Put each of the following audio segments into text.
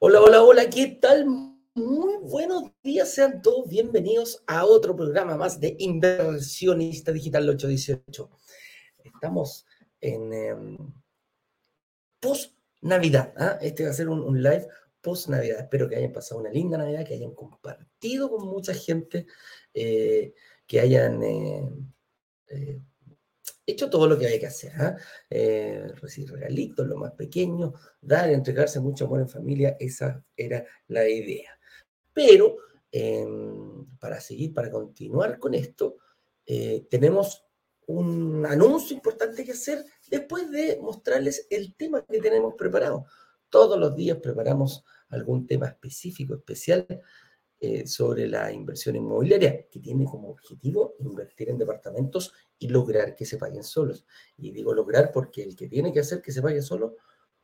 Hola, hola, hola, ¿qué tal? Muy buenos días, sean todos bienvenidos a otro programa más de Inversionista Digital 818. Estamos en em, post-Navidad, ¿ah? este va a ser un, live post-Navidad. Espero que hayan pasado una linda Navidad, que hayan compartido con mucha gente, eh, que hayan eh, eh, hecho todo lo que había que hacer. ¿ah? Recibir regalitos, lo más pequeño, dar, entregarse mucho amor en familia, esa era la idea. Pero em, para seguir, para continuar con esto, eh, tenemos un anuncio importante que hacer después de mostrarles el tema que tenemos preparado. Todos los días preparamos algún tema específico, especial, eh, sobre la inversión inmobiliaria, que tiene como objetivo invertir en departamentos y lograr que se paguen solos. Y digo lograr porque el que tiene que hacer que se pague solo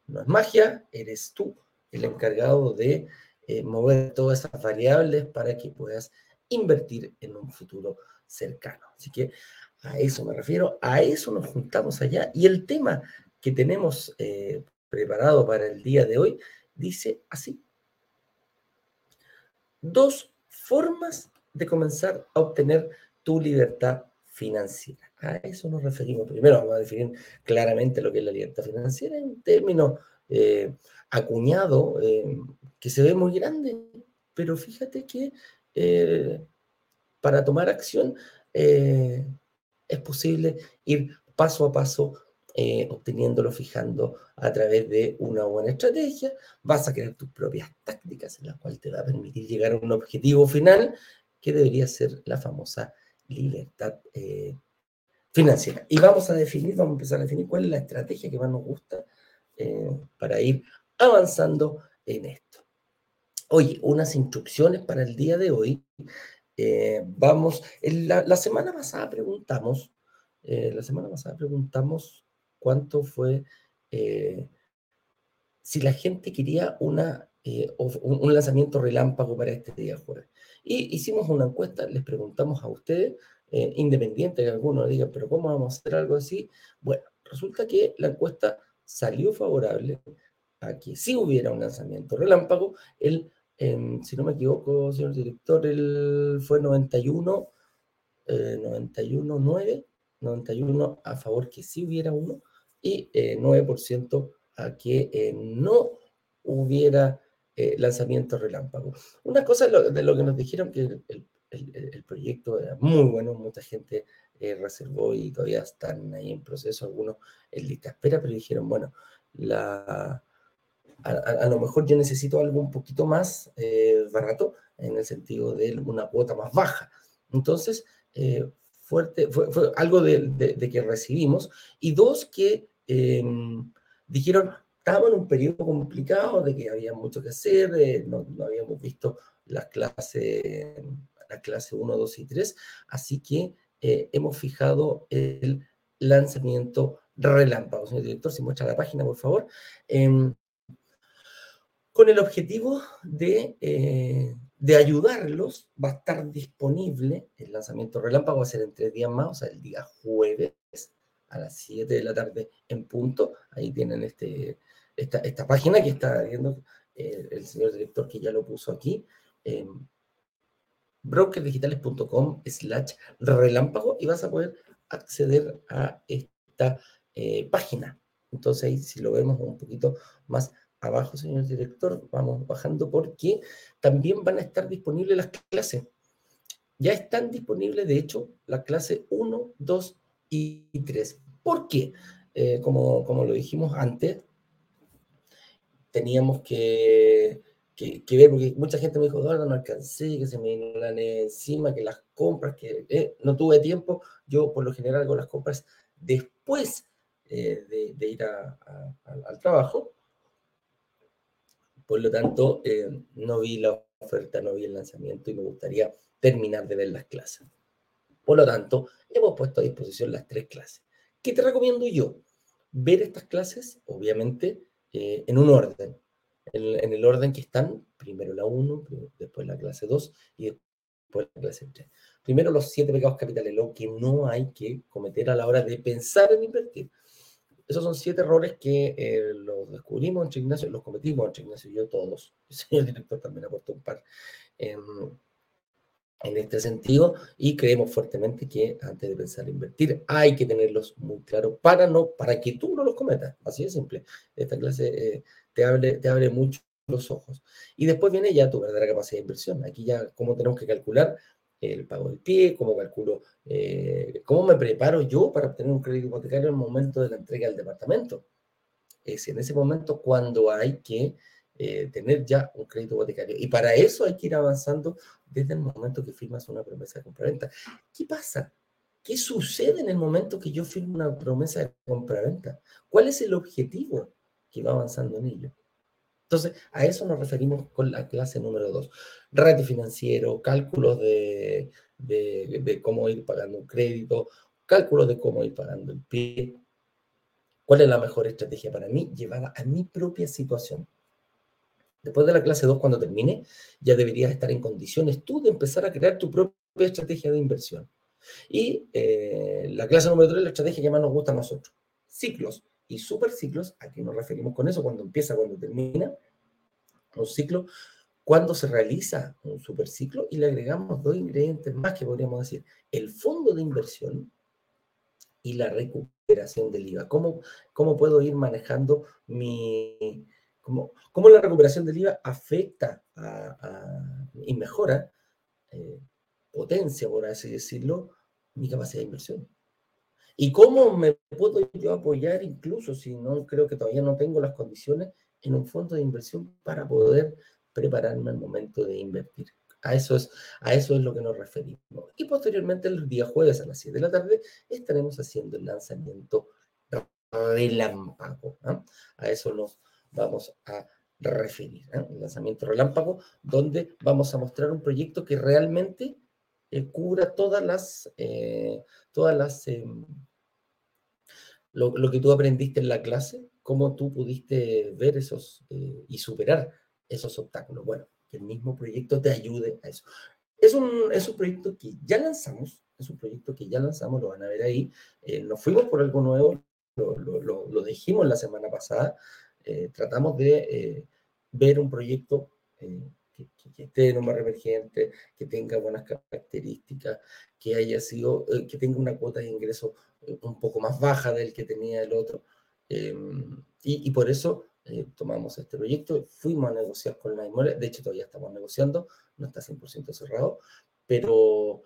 no es magia, eres tú el encargado de eh, mover todas esas variables para que puedas invertir en un futuro cercano. Así que a eso me refiero, a eso nos juntamos allá. Y el tema que tenemos eh, preparado para el día de hoy dice así dos formas de comenzar a obtener tu libertad financiera. A eso nos referimos. Primero vamos a definir claramente lo que es la libertad financiera en términos eh, acuñado, eh, que se ve muy grande, pero fíjate que eh, para tomar acción es posible ir paso a paso eh, obteniéndolo, fijando a través de una buena estrategia. Vas a crear tus propias tácticas en las cuales te va a permitir llegar a un objetivo final que debería ser la famosa libertad eh, financiera. Y vamos a definir, vamos a empezar a definir cuál es la estrategia que más nos gusta eh, para ir avanzando en esto. Oye, unas instrucciones para el día de hoy. vamos, la, la, semana pasada preguntamos, la semana pasada preguntamos cuánto fue, eh, si la gente quería una, eh, un lanzamiento relámpago para este día jueves. Y hicimos una encuesta, les preguntamos a ustedes, eh, independiente de que algunos digan, pero ¿cómo vamos a hacer algo así? Bueno, resulta que la encuesta salió favorable a que si hubiera un lanzamiento relámpago. El, si no me equivoco, señor director, el, fue 91, 91, 9, 91 a favor que sí hubiera uno y 9% eh, a que eh, no hubiera eh, lanzamiento relámpago. Una cosa de lo que nos dijeron que el, proyecto era muy bueno, mucha gente reservó y todavía están ahí en proceso, algunos en lista espera, pero dijeron, bueno, la, a, lo mejor yo necesito algo un poquito más barato, en el sentido de una cuota más baja. Entonces, fuerte, fue, algo de, de, que recibimos. Y dos, que Em, dijeron, estábamos en un periodo complicado de que había mucho que hacer, no, habíamos visto las clases, la clase 1, 2 y 3, así que eh, hemos fijado el lanzamiento relámpago. Señor director, si muestra la página, por favor. Em, con el objetivo de, eh, de, ayudarlos, va a estar disponible el lanzamiento relámpago, va a ser en tres días más, o sea, el día jueves a las 7 de la tarde en punto. Ahí tienen este, esta, esta página que está viendo eh, el señor director que ya lo puso aquí. Eh, brokerdigitales.com slash relámpago y vas a poder acceder a esta eh, página. Entonces ahí si lo vemos un poquito más abajo, señor director, vamos bajando porque también van a estar disponibles las clases. Ya están disponibles, de hecho, la clase 1, 2 y 3. ¿Por qué? Eh, como, como, lo dijimos antes, teníamos que, que, ver, porque mucha gente me dijo, Eduardo, no alcancé, que se me vino encima, que las compras, que eh, no tuve tiempo. Yo por lo general hago las compras después eh, de, ir al trabajo. Por lo tanto, no vi la oferta, no vi el lanzamiento y me gustaría terminar de ver las clases. Por lo tanto, hemos puesto a disposición las tres clases. ¿Qué te recomiendo yo? Ver estas clases, obviamente, eh, en un orden. En, el orden que están, primero la 1, después la clase 2 y después la clase 3. Primero los siete pecados capitales, lo que no hay que cometer a la hora de pensar en invertir. Esos son siete errores que eh, los descubrimos en Ignacio, los cometimos en Ignacio y yo todos. El señor director también aportó un par en este sentido y creemos fuertemente que antes de pensar en invertir hay que tenerlos muy claros para, no, para que tú no los cometas. Así de simple. Esta clase eh, te, abre, te abre mucho los ojos. Y después viene ya tu verdadera capacidad de inversión. Aquí ya cómo tenemos que calcular el pago del pie, cómo calculo, eh, cómo me preparo yo para obtener un crédito hipotecario en el momento de la entrega del departamento. Es en ese momento cuando hay que eh, tener ya un crédito hipotecario. Y para eso hay que ir avanzando desde el momento que firmas una promesa de compraventa. ¿Qué pasa? ¿Qué sucede en el momento que yo firmo una promesa de compraventa? ¿Cuál es el objetivo que va avanzando en ello? Entonces, a eso nos referimos con la clase número dos. Ratio financiero, cálculos de, cómo ir pagando un crédito, cálculos de cómo ir pagando el pie. ¿Cuál es la mejor estrategia para mí? Llevada a mi propia situación. Después de la clase 2, cuando termine, ya deberías estar en condiciones tú de empezar a crear tu propia estrategia de inversión. Y eh, la clase número 3 la estrategia que más nos gusta a nosotros. Ciclos y superciclos, ¿a qué nos referimos con eso? Cuando empieza, cuando termina. Un ciclo, cuando se realiza un superciclo y le agregamos dos ingredientes más que podríamos decir. El fondo de inversión y la recuperación del IVA. ¿Cómo, cómo puedo ir manejando mi, cómo, la recuperación del IVA afecta y mejora, eh, potencia, por así decirlo, mi capacidad de inversión. ¿Y cómo me puedo yo apoyar, incluso si no creo que todavía no tengo las condiciones, en un fondo de inversión para poder prepararme al momento de invertir? A eso, es, a eso es lo que nos referimos. Y posteriormente, el día jueves a las 7 de la tarde, estaremos haciendo el lanzamiento relámpago. ¿no? A eso nos vamos a referir. ¿eh? El lanzamiento relámpago, donde vamos a mostrar un proyecto que realmente eh, cubra todas las, eh, todas las, em, lo, que tú aprendiste en la clase, cómo tú pudiste ver esos y superar esos obstáculos. Bueno, que el mismo proyecto te ayude a eso. Es un, es un proyecto que ya lanzamos, es un proyecto que ya lanzamos, lo van a ver ahí. nos fuimos por algo nuevo, lo, lo, lo, dijimos la semana pasada, eh, tratamos de eh, ver un proyecto eh, que, esté en un barrio emergente, que tenga buenas características, que haya sido, que tenga una cuota de ingreso un poco más baja del que tenía el otro. Em, y, por eso tomamos este proyecto, fuimos a negociar con la inmobiliaria, de hecho todavía estamos negociando, no está 100% cerrado, pero,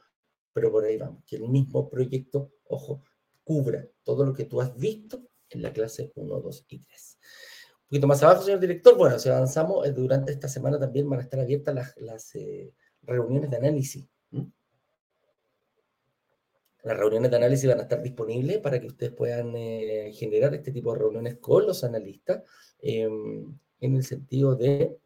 pero por ahí vamos, que el mismo proyecto, ojo, cubra todo lo que tú has visto en la clase 1, 2 y 3 poquito más abajo, señor director, bueno, si avanzamos, eh, durante esta semana también van a estar abiertas las, eh, reuniones de análisis. Las reuniones de análisis van a estar disponibles para que ustedes puedan eh, generar este tipo de reuniones con los analistas em, en el sentido de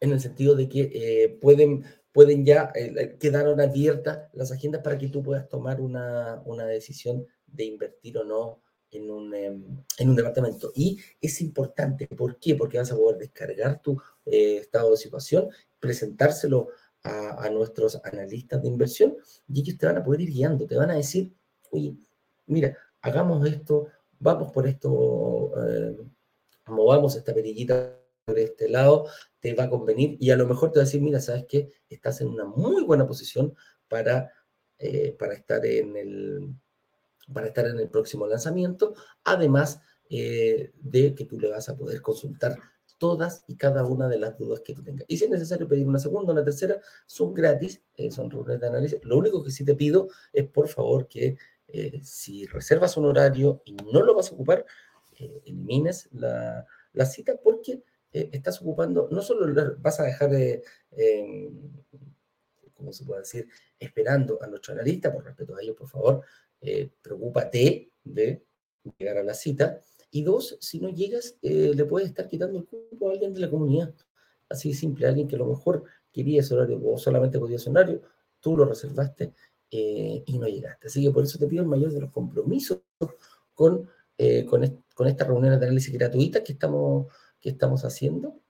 en el sentido de que pueden, pueden ya, quedaron abiertas las agendas para que tú puedas tomar una, una decisión de invertir o no en un, em, en un departamento. Y es importante, ¿por qué? Porque vas a poder descargar tu eh, estado de situación, presentárselo a, a, nuestros analistas de inversión y ellos te van a poder ir guiando, te van a decir, oye, mira, hagamos esto, vamos por esto, eh, movamos esta perillita por este lado, te va a convenir y a lo mejor te va a decir, mira, sabes que estás en una muy buena posición para, eh, para estar en el para estar en el próximo lanzamiento, además eh, de que tú le vas a poder consultar todas y cada una de las dudas que tú tengas. Y si es necesario pedir una segunda, una tercera, son gratis, eh, son reuniones de análisis. Lo único que sí te pido es, por favor, que eh, si reservas un horario y no lo vas a ocupar, elimines la, la, cita porque estás ocupando, no solo vas a dejar de, em, ¿cómo se puede decir?, esperando a nuestro analista, por respeto a ellos, por favor, eh, preocúpate de llegar a la cita. Y dos, si no llegas, eh, le puedes estar quitando el cupo a alguien de la comunidad. Así de simple, alguien que a lo mejor quería ese horario o solamente podía ese horario, tú lo reservaste eh, y no llegaste. Así que por eso te pido el mayor de los compromisos con, eh, con, con estas reuniones de análisis gratuitas que estamos, que estamos haciendo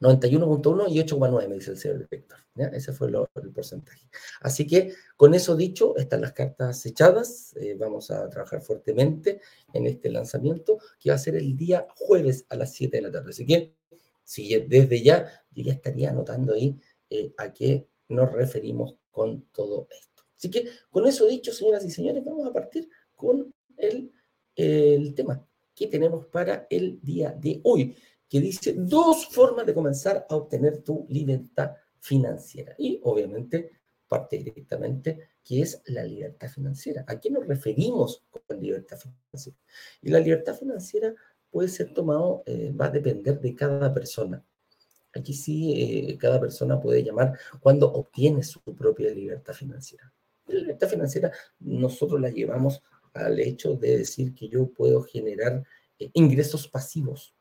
91.1 y 8.9, me dice el señor director. Ese fue el porcentaje. Así que, con eso dicho, están las cartas echadas. Eh, vamos a trabajar fuertemente en este lanzamiento, que va a ser el día jueves a las 7 de la tarde. Así que, si desde ya, yo ya estaría anotando ahí eh, a qué nos referimos con todo esto. Así que, con eso dicho, señoras y señores, vamos a partir con el, el tema que tenemos para el día de hoy que dice dos formas de comenzar a obtener tu libertad financiera. Y obviamente parte directamente que es la libertad financiera. ¿A qué nos referimos con libertad financiera? Y la libertad financiera puede ser tomado, eh, va a depender de cada persona. Aquí sí, eh, cada persona puede llamar cuando obtiene su propia libertad financiera. La libertad financiera nosotros la llevamos al hecho de decir que yo puedo generar eh, ingresos pasivos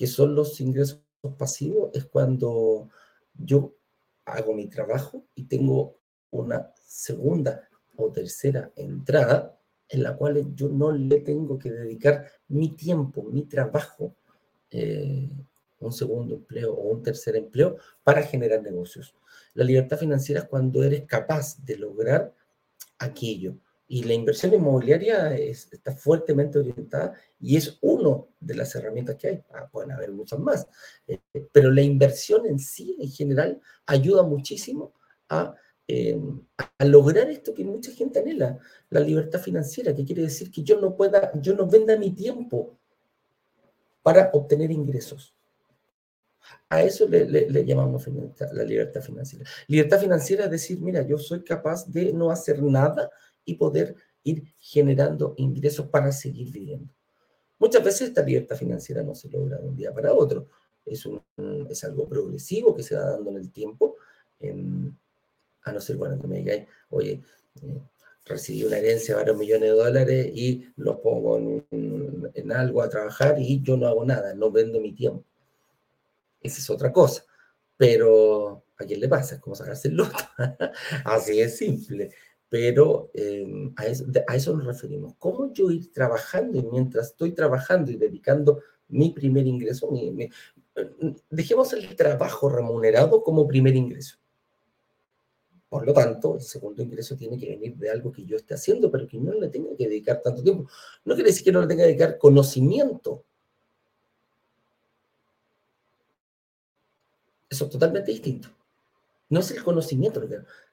que son los ingresos pasivos, es cuando yo hago mi trabajo y tengo una segunda o tercera entrada en la cual yo no le tengo que dedicar mi tiempo, mi trabajo, eh, un segundo empleo o un tercer empleo para generar negocios. La libertad financiera es cuando eres capaz de lograr aquello y la inversión inmobiliaria está fuertemente orientada y es una de las herramientas que hay. Ah, pueden haber muchas más. Eh, pero la inversión en sí, en general, ayuda muchísimo a, em, a, lograr esto que mucha gente anhela, la libertad financiera, que quiere decir que yo no pueda, yo no venda mi tiempo para obtener ingresos. A eso le, le, llamamos la libertad financiera. Libertad financiera es decir, mira, yo soy capaz de no hacer nada y poder ir generando ingresos para seguir viviendo. Muchas veces esta libertad financiera no se logra de un día para otro. Es, un, es algo progresivo que se va dando en el tiempo. a no ser, bueno, que me digáis, oye, eh, recibí una herencia de varios millones de dólares y los pongo en, en, algo a trabajar y yo no hago nada, no vendo mi tiempo. Esa es otra cosa. Pero a quién le pasa, es como sacarse el loto. Así es simple pero em, a, eso, nos referimos. ¿Cómo yo ir trabajando y mientras estoy trabajando y dedicando mi primer ingreso, dejemos el trabajo remunerado como primer ingreso? Por lo tanto, el segundo ingreso tiene que venir de algo que yo esté haciendo, pero que no le tenga que dedicar tanto tiempo. No quiere decir que no le tenga que dedicar conocimiento. Eso es totalmente distinto. No es el conocimiento,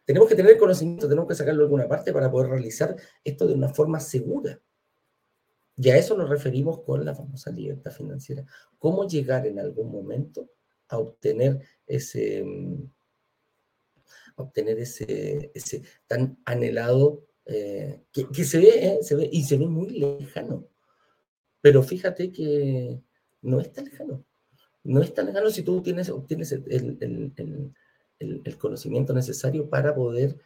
tenemos que tener conocimiento, tenemos que sacarlo de alguna parte para poder realizar esto de una forma segura. Y a eso nos referimos con la famosa libertad financiera. ¿Cómo llegar en algún momento a obtener ese, mm, obtener ese, ese tan anhelado, eh, que, se, ve, eh, se ve y se ve muy lejano? Pero fíjate que no es tan lejano. No es tan lejano si tú tienes, obtienes el, el el, conocimiento necesario para poder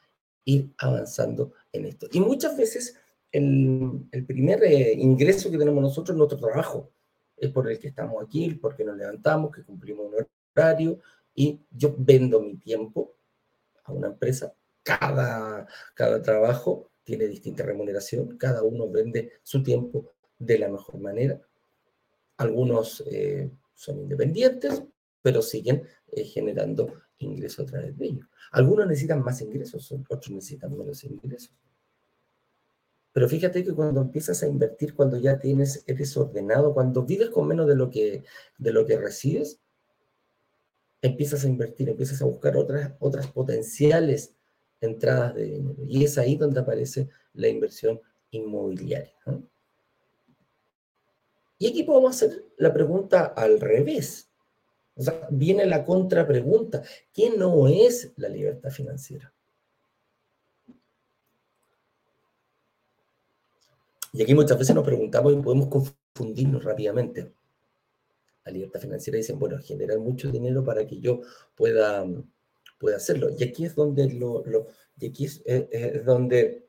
ir avanzando en esto. Y muchas veces el, primer eh, ingreso que tenemos nosotros es nuestro trabajo, es por el que estamos aquí, porque nos levantamos, que cumplimos un horario y yo vendo mi tiempo a una empresa. Cada, cada trabajo tiene distinta remuneración, cada uno vende su tiempo de la mejor manera. Algunos eh, son independientes, pero siguen eh, generando ingresos a través de ellos. Algunos necesitan más ingresos, otros necesitan menos ingresos. Pero fíjate que cuando empiezas a invertir, cuando ya tienes, eres ordenado, cuando vives con menos de lo que, de lo que recibes, empiezas a invertir, empiezas a buscar otras, otras potenciales entradas de dinero. Y es ahí donde aparece la inversión inmobiliaria. Y aquí podemos hacer la pregunta al revés. O sea, viene la contrapregunta. ¿Qué no es la libertad financiera? Y aquí muchas veces nos preguntamos y podemos confundirnos rápidamente. La libertad financiera dicen, bueno, generar mucho dinero para que yo pueda, pueda hacerlo. Y aquí es donde, lo, es, donde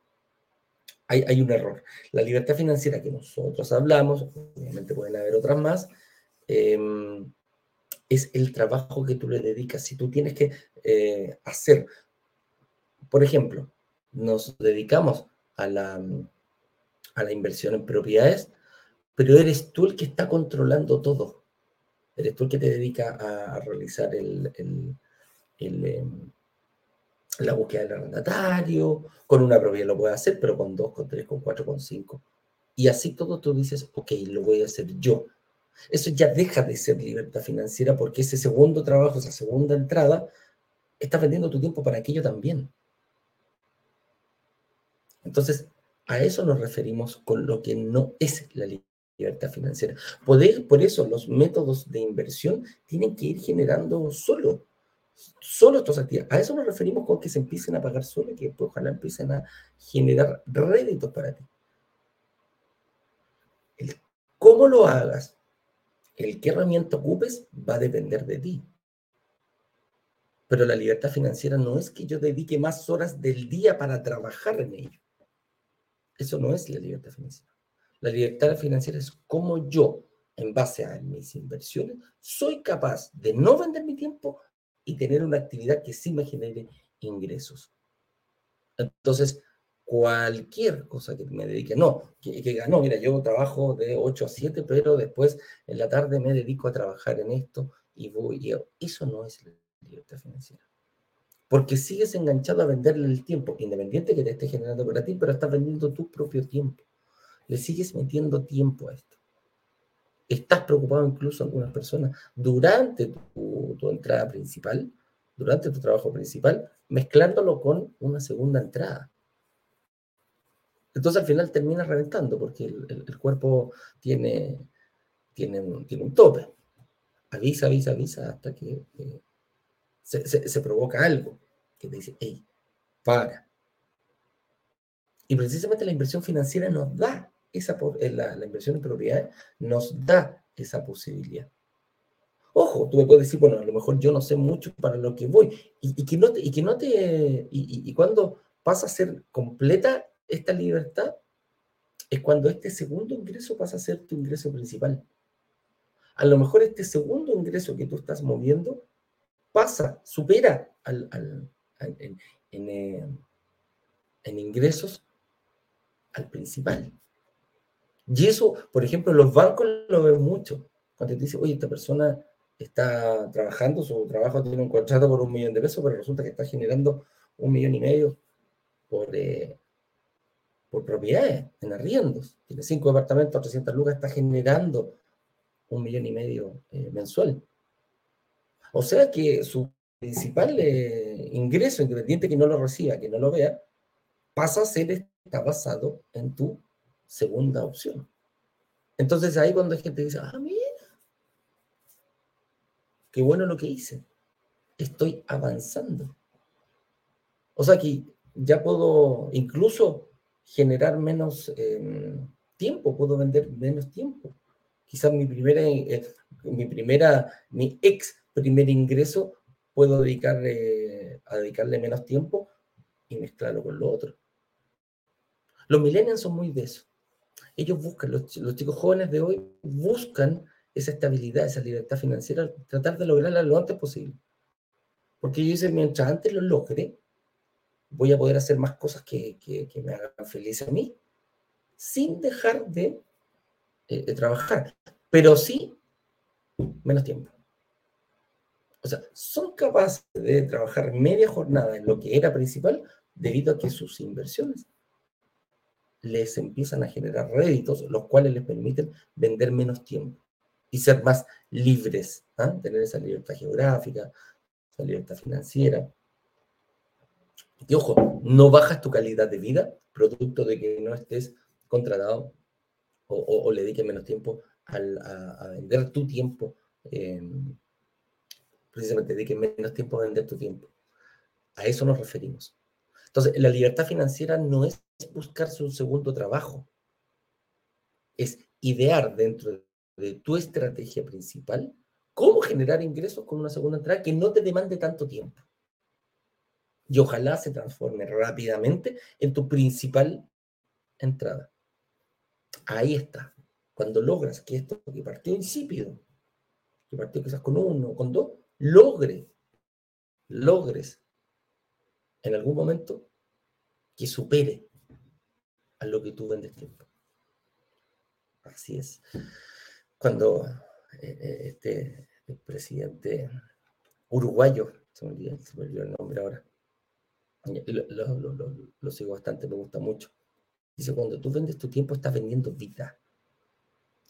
hay, hay, un error. La libertad financiera que nosotros hablamos, obviamente pueden haber otras más, eh, es el trabajo que tú le dedicas. Si tú tienes que eh, hacer, por ejemplo, nos dedicamos a la, a la inversión en propiedades, pero eres tú el que está controlando todo. Eres tú el que te dedica a, realizar el, em, la búsqueda del arrendatario, con una propiedad lo puedes hacer, pero con dos, con tres, con cuatro, con cinco. Y así todo tú dices, ok, lo voy a hacer yo. Eso ya deja de ser libertad financiera porque ese segundo trabajo, esa segunda entrada, estás vendiendo tu tiempo para aquello también. Entonces, a eso nos referimos con lo que no es la libertad financiera. Poder, por eso los métodos de inversión tienen que ir generando solo, solo estos actividades. A eso nos referimos con que se empiecen a pagar solo y que después ojalá empiecen a generar réditos para ti. Cómo lo hagas, el qué herramienta ocupes, va a depender de ti. Pero la libertad financiera no es que yo dedique más horas del día para trabajar en ello. Eso no es la libertad financiera. La libertad financiera es como yo, en base a mis inversiones, soy capaz de no vender mi tiempo y tener una actividad que sí me genere ingresos. Entonces, cualquier cosa que me dedique, no, que, que no, mira, yo trabajo de 8 a 7, pero después en la tarde me dedico a trabajar en esto y voy, eso no es la libertad financiera porque sigues enganchado a venderle el tiempo, independiente que te esté generando para ti, pero estás vendiendo tu propio tiempo. Le sigues metiendo tiempo a esto. Estás preocupado incluso algunas personas durante tu entrada principal, durante tu trabajo principal, mezclándolo con una segunda entrada. Entonces al final terminas reventando porque el, cuerpo tiene, tiene, un, tiene un tope. Avisa, avisa, avisa hasta que eh, se, provoca algo que te dice, hey, para. Y precisamente la inversión financiera nos da esa, eh, la, la inversión en propiedades nos da esa posibilidad. Ojo, tú me puedes decir, bueno, a lo mejor yo no sé mucho para lo que voy. Y, que, no te, y que no te. Y, cuando pasa a ser completa esta libertad, es cuando este segundo ingreso pasa a ser tu ingreso principal. A lo mejor este segundo ingreso que tú estás moviendo pasa, supera al, en, eh, en, ingresos al principal. Y eso, por ejemplo, los bancos lo ven mucho. Cuando te dicen, oye, esta persona está trabajando, su trabajo tiene un contrato por un millón de pesos, pero resulta que está generando un millón y medio por, eh, por propiedades, en arriendos. Tiene cinco departamentos, 300 lucas, está generando un millón y medio eh, mensual. O sea que su principal eh, ingreso, independiente que no lo reciba, que no lo vea, pasa a ser, está basado en tu segunda opción. Entonces ahí cuando hay gente dice, ah, mira, qué bueno lo que hice, estoy avanzando. O sea que ya puedo incluso generar menos em, tiempo, puedo vender menos tiempo. Quizás mi primera, eh, mi primera, mi ex primer ingreso, puedo dedicarle, a dedicarle menos tiempo y mezclarlo con lo otro. Los millennials son muy de eso. Ellos buscan, los, chicos jóvenes de hoy buscan esa estabilidad, esa libertad financiera, tratar de lograrla lo antes posible. Porque ellos dicen, mientras antes lo logre, voy a poder hacer más cosas que, me hagan feliz a mí, sin dejar de, eh, de trabajar, pero sí menos tiempo. O sea, son capaces de trabajar media jornada en lo que era principal debido a que sus inversiones les empiezan a generar réditos, los cuales les permiten vender menos tiempo y ser más libres, ¿ah? tener esa libertad geográfica, esa libertad financiera. Y ojo, no bajas tu calidad de vida producto de que no estés contratado o, le dediques menos tiempo a, vender tu tiempo precisamente dedique menos tiempo a vender tu tiempo. A eso nos referimos. Entonces, la libertad financiera no es buscarse un segundo trabajo, es idear dentro de tu estrategia principal cómo generar ingresos con una segunda entrada que no te demande tanto tiempo. Y ojalá se transforme rápidamente en tu principal entrada. Ahí está. Cuando logras que esto que partió insípido que partió quizás con uno, con dos, logre, logres en algún momento que supere a lo que tú vendes tiempo. Así es. Cuando eh, eh, este, presidente uruguayo, se me, olvidó, el nombre ahora, lo, sigo bastante, me gusta mucho. Dice, cuando tú vendes tu tiempo, estás vendiendo vida.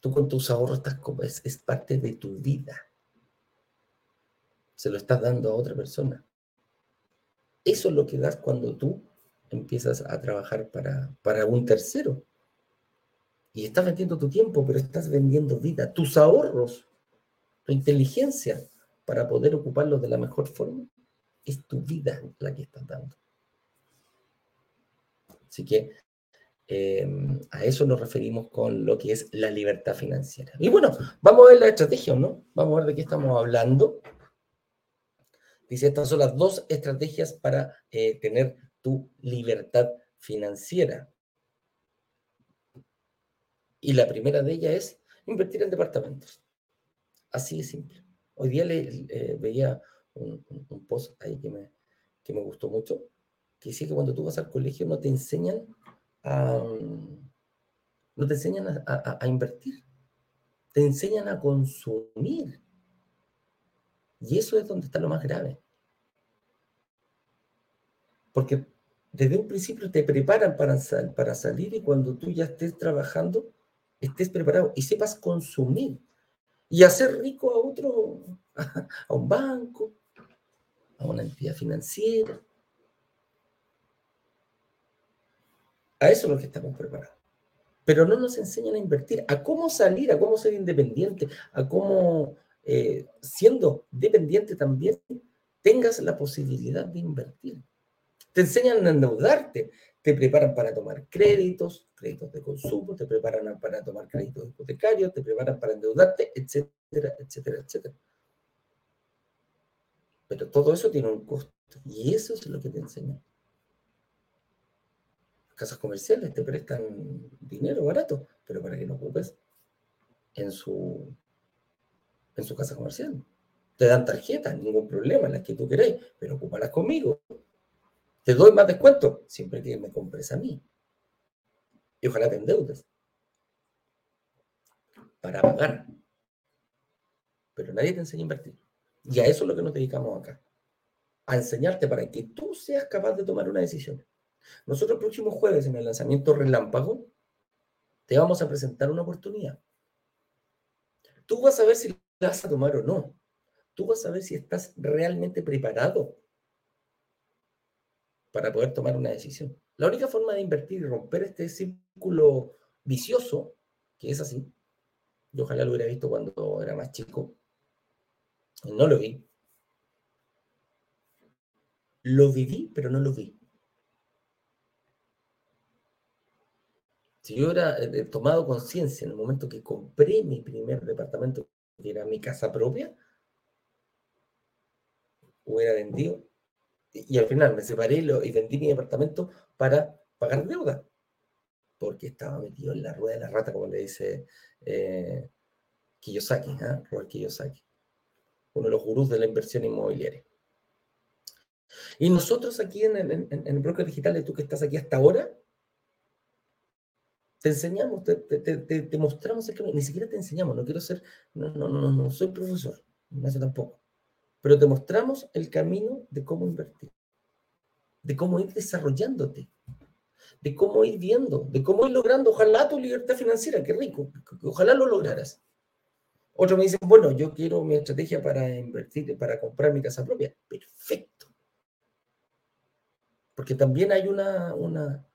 Tú con tus ahorros estás como, es, es parte de tu vida. Se lo estás dando a otra persona. Eso es lo que das cuando tú empiezas a trabajar para, para un tercero. Y estás vendiendo tu tiempo, pero estás vendiendo vida, tus ahorros, tu inteligencia para poder ocuparlos de la mejor forma. Es tu vida la que estás dando. Así que em, a eso nos referimos con lo que es la libertad financiera. Y bueno, vamos a ver la estrategia, ¿no? Vamos a ver de qué estamos hablando. Dice, estas son las dos estrategias para eh, tener tu libertad financiera. Y la primera de ellas es invertir en departamentos. Así de simple. Hoy día le, eh, veía un, post ahí que me, que me gustó mucho, que dice que cuando tú vas al colegio no te enseñan a, no te enseñan a invertir, te enseñan a consumir. Y eso es donde está lo más grave. Porque desde un principio te preparan para, para salir y cuando tú ya estés trabajando, estés preparado y sepas consumir y hacer rico a otro, a un banco, a una entidad financiera. A eso es lo que estamos preparados. Pero no nos enseñan a invertir, a cómo salir, a cómo ser independiente, a cómo, eh, siendo dependiente también, tengas la posibilidad de invertir. Te enseñan a endeudarte, te preparan para tomar créditos, créditos de consumo, te preparan para tomar créditos hipotecarios, te preparan para endeudarte, etcétera, etcétera, etcétera. Pero todo eso tiene un costo y eso es lo que te enseñan. Las casas comerciales te prestan dinero barato, pero para que lo ocupes en su, en su casa comercial. Te dan tarjetas, ningún problema, las que tú queráis, pero ocúpalas conmigo. Te doy más descuento siempre que me compres a mí. Y ojalá te endeudes para pagar. Pero nadie te enseña a invertir. Y a eso es lo que nos dedicamos acá. A enseñarte para que tú seas capaz de tomar una decisión. Nosotros el próximo jueves en el lanzamiento Relámpago te vamos a presentar una oportunidad. Tú vas a ver si la vas a tomar o no. Tú vas a ver si estás realmente preparado para poder tomar una decisión. La única forma de invertir y romper este círculo vicioso, que es así, yo ojalá lo hubiera visto cuando era más chico, no lo vi. Lo viví, pero no lo vi. Si yo hubiera eh, tomado conciencia en el momento que compré mi primer departamento, que era mi casa propia, hubiera vendido y al final me separé y vendí mi departamento para pagar deuda, porque estaba metido en la rueda de la rata, como le dice eh, Kiyosaki, ¿eh? Robert Kiyosaki, uno de los gurús de la inversión inmobiliaria. Y nosotros aquí en, el broker digital, de tú que estás aquí hasta ahora, te enseñamos, te, mostramos el camino, ni siquiera te enseñamos, no quiero ser, no, no, no, no soy profesor, sé tampoco pero te mostramos el camino de cómo invertir, de cómo ir desarrollándote, de cómo ir viendo, de cómo ir logrando, ojalá tu libertad financiera, qué rico, ojalá lo lograras. Otros me dicen, bueno, yo quiero mi estrategia para invertir, para comprar mi casa propia. Perfecto. Porque también hay una, una,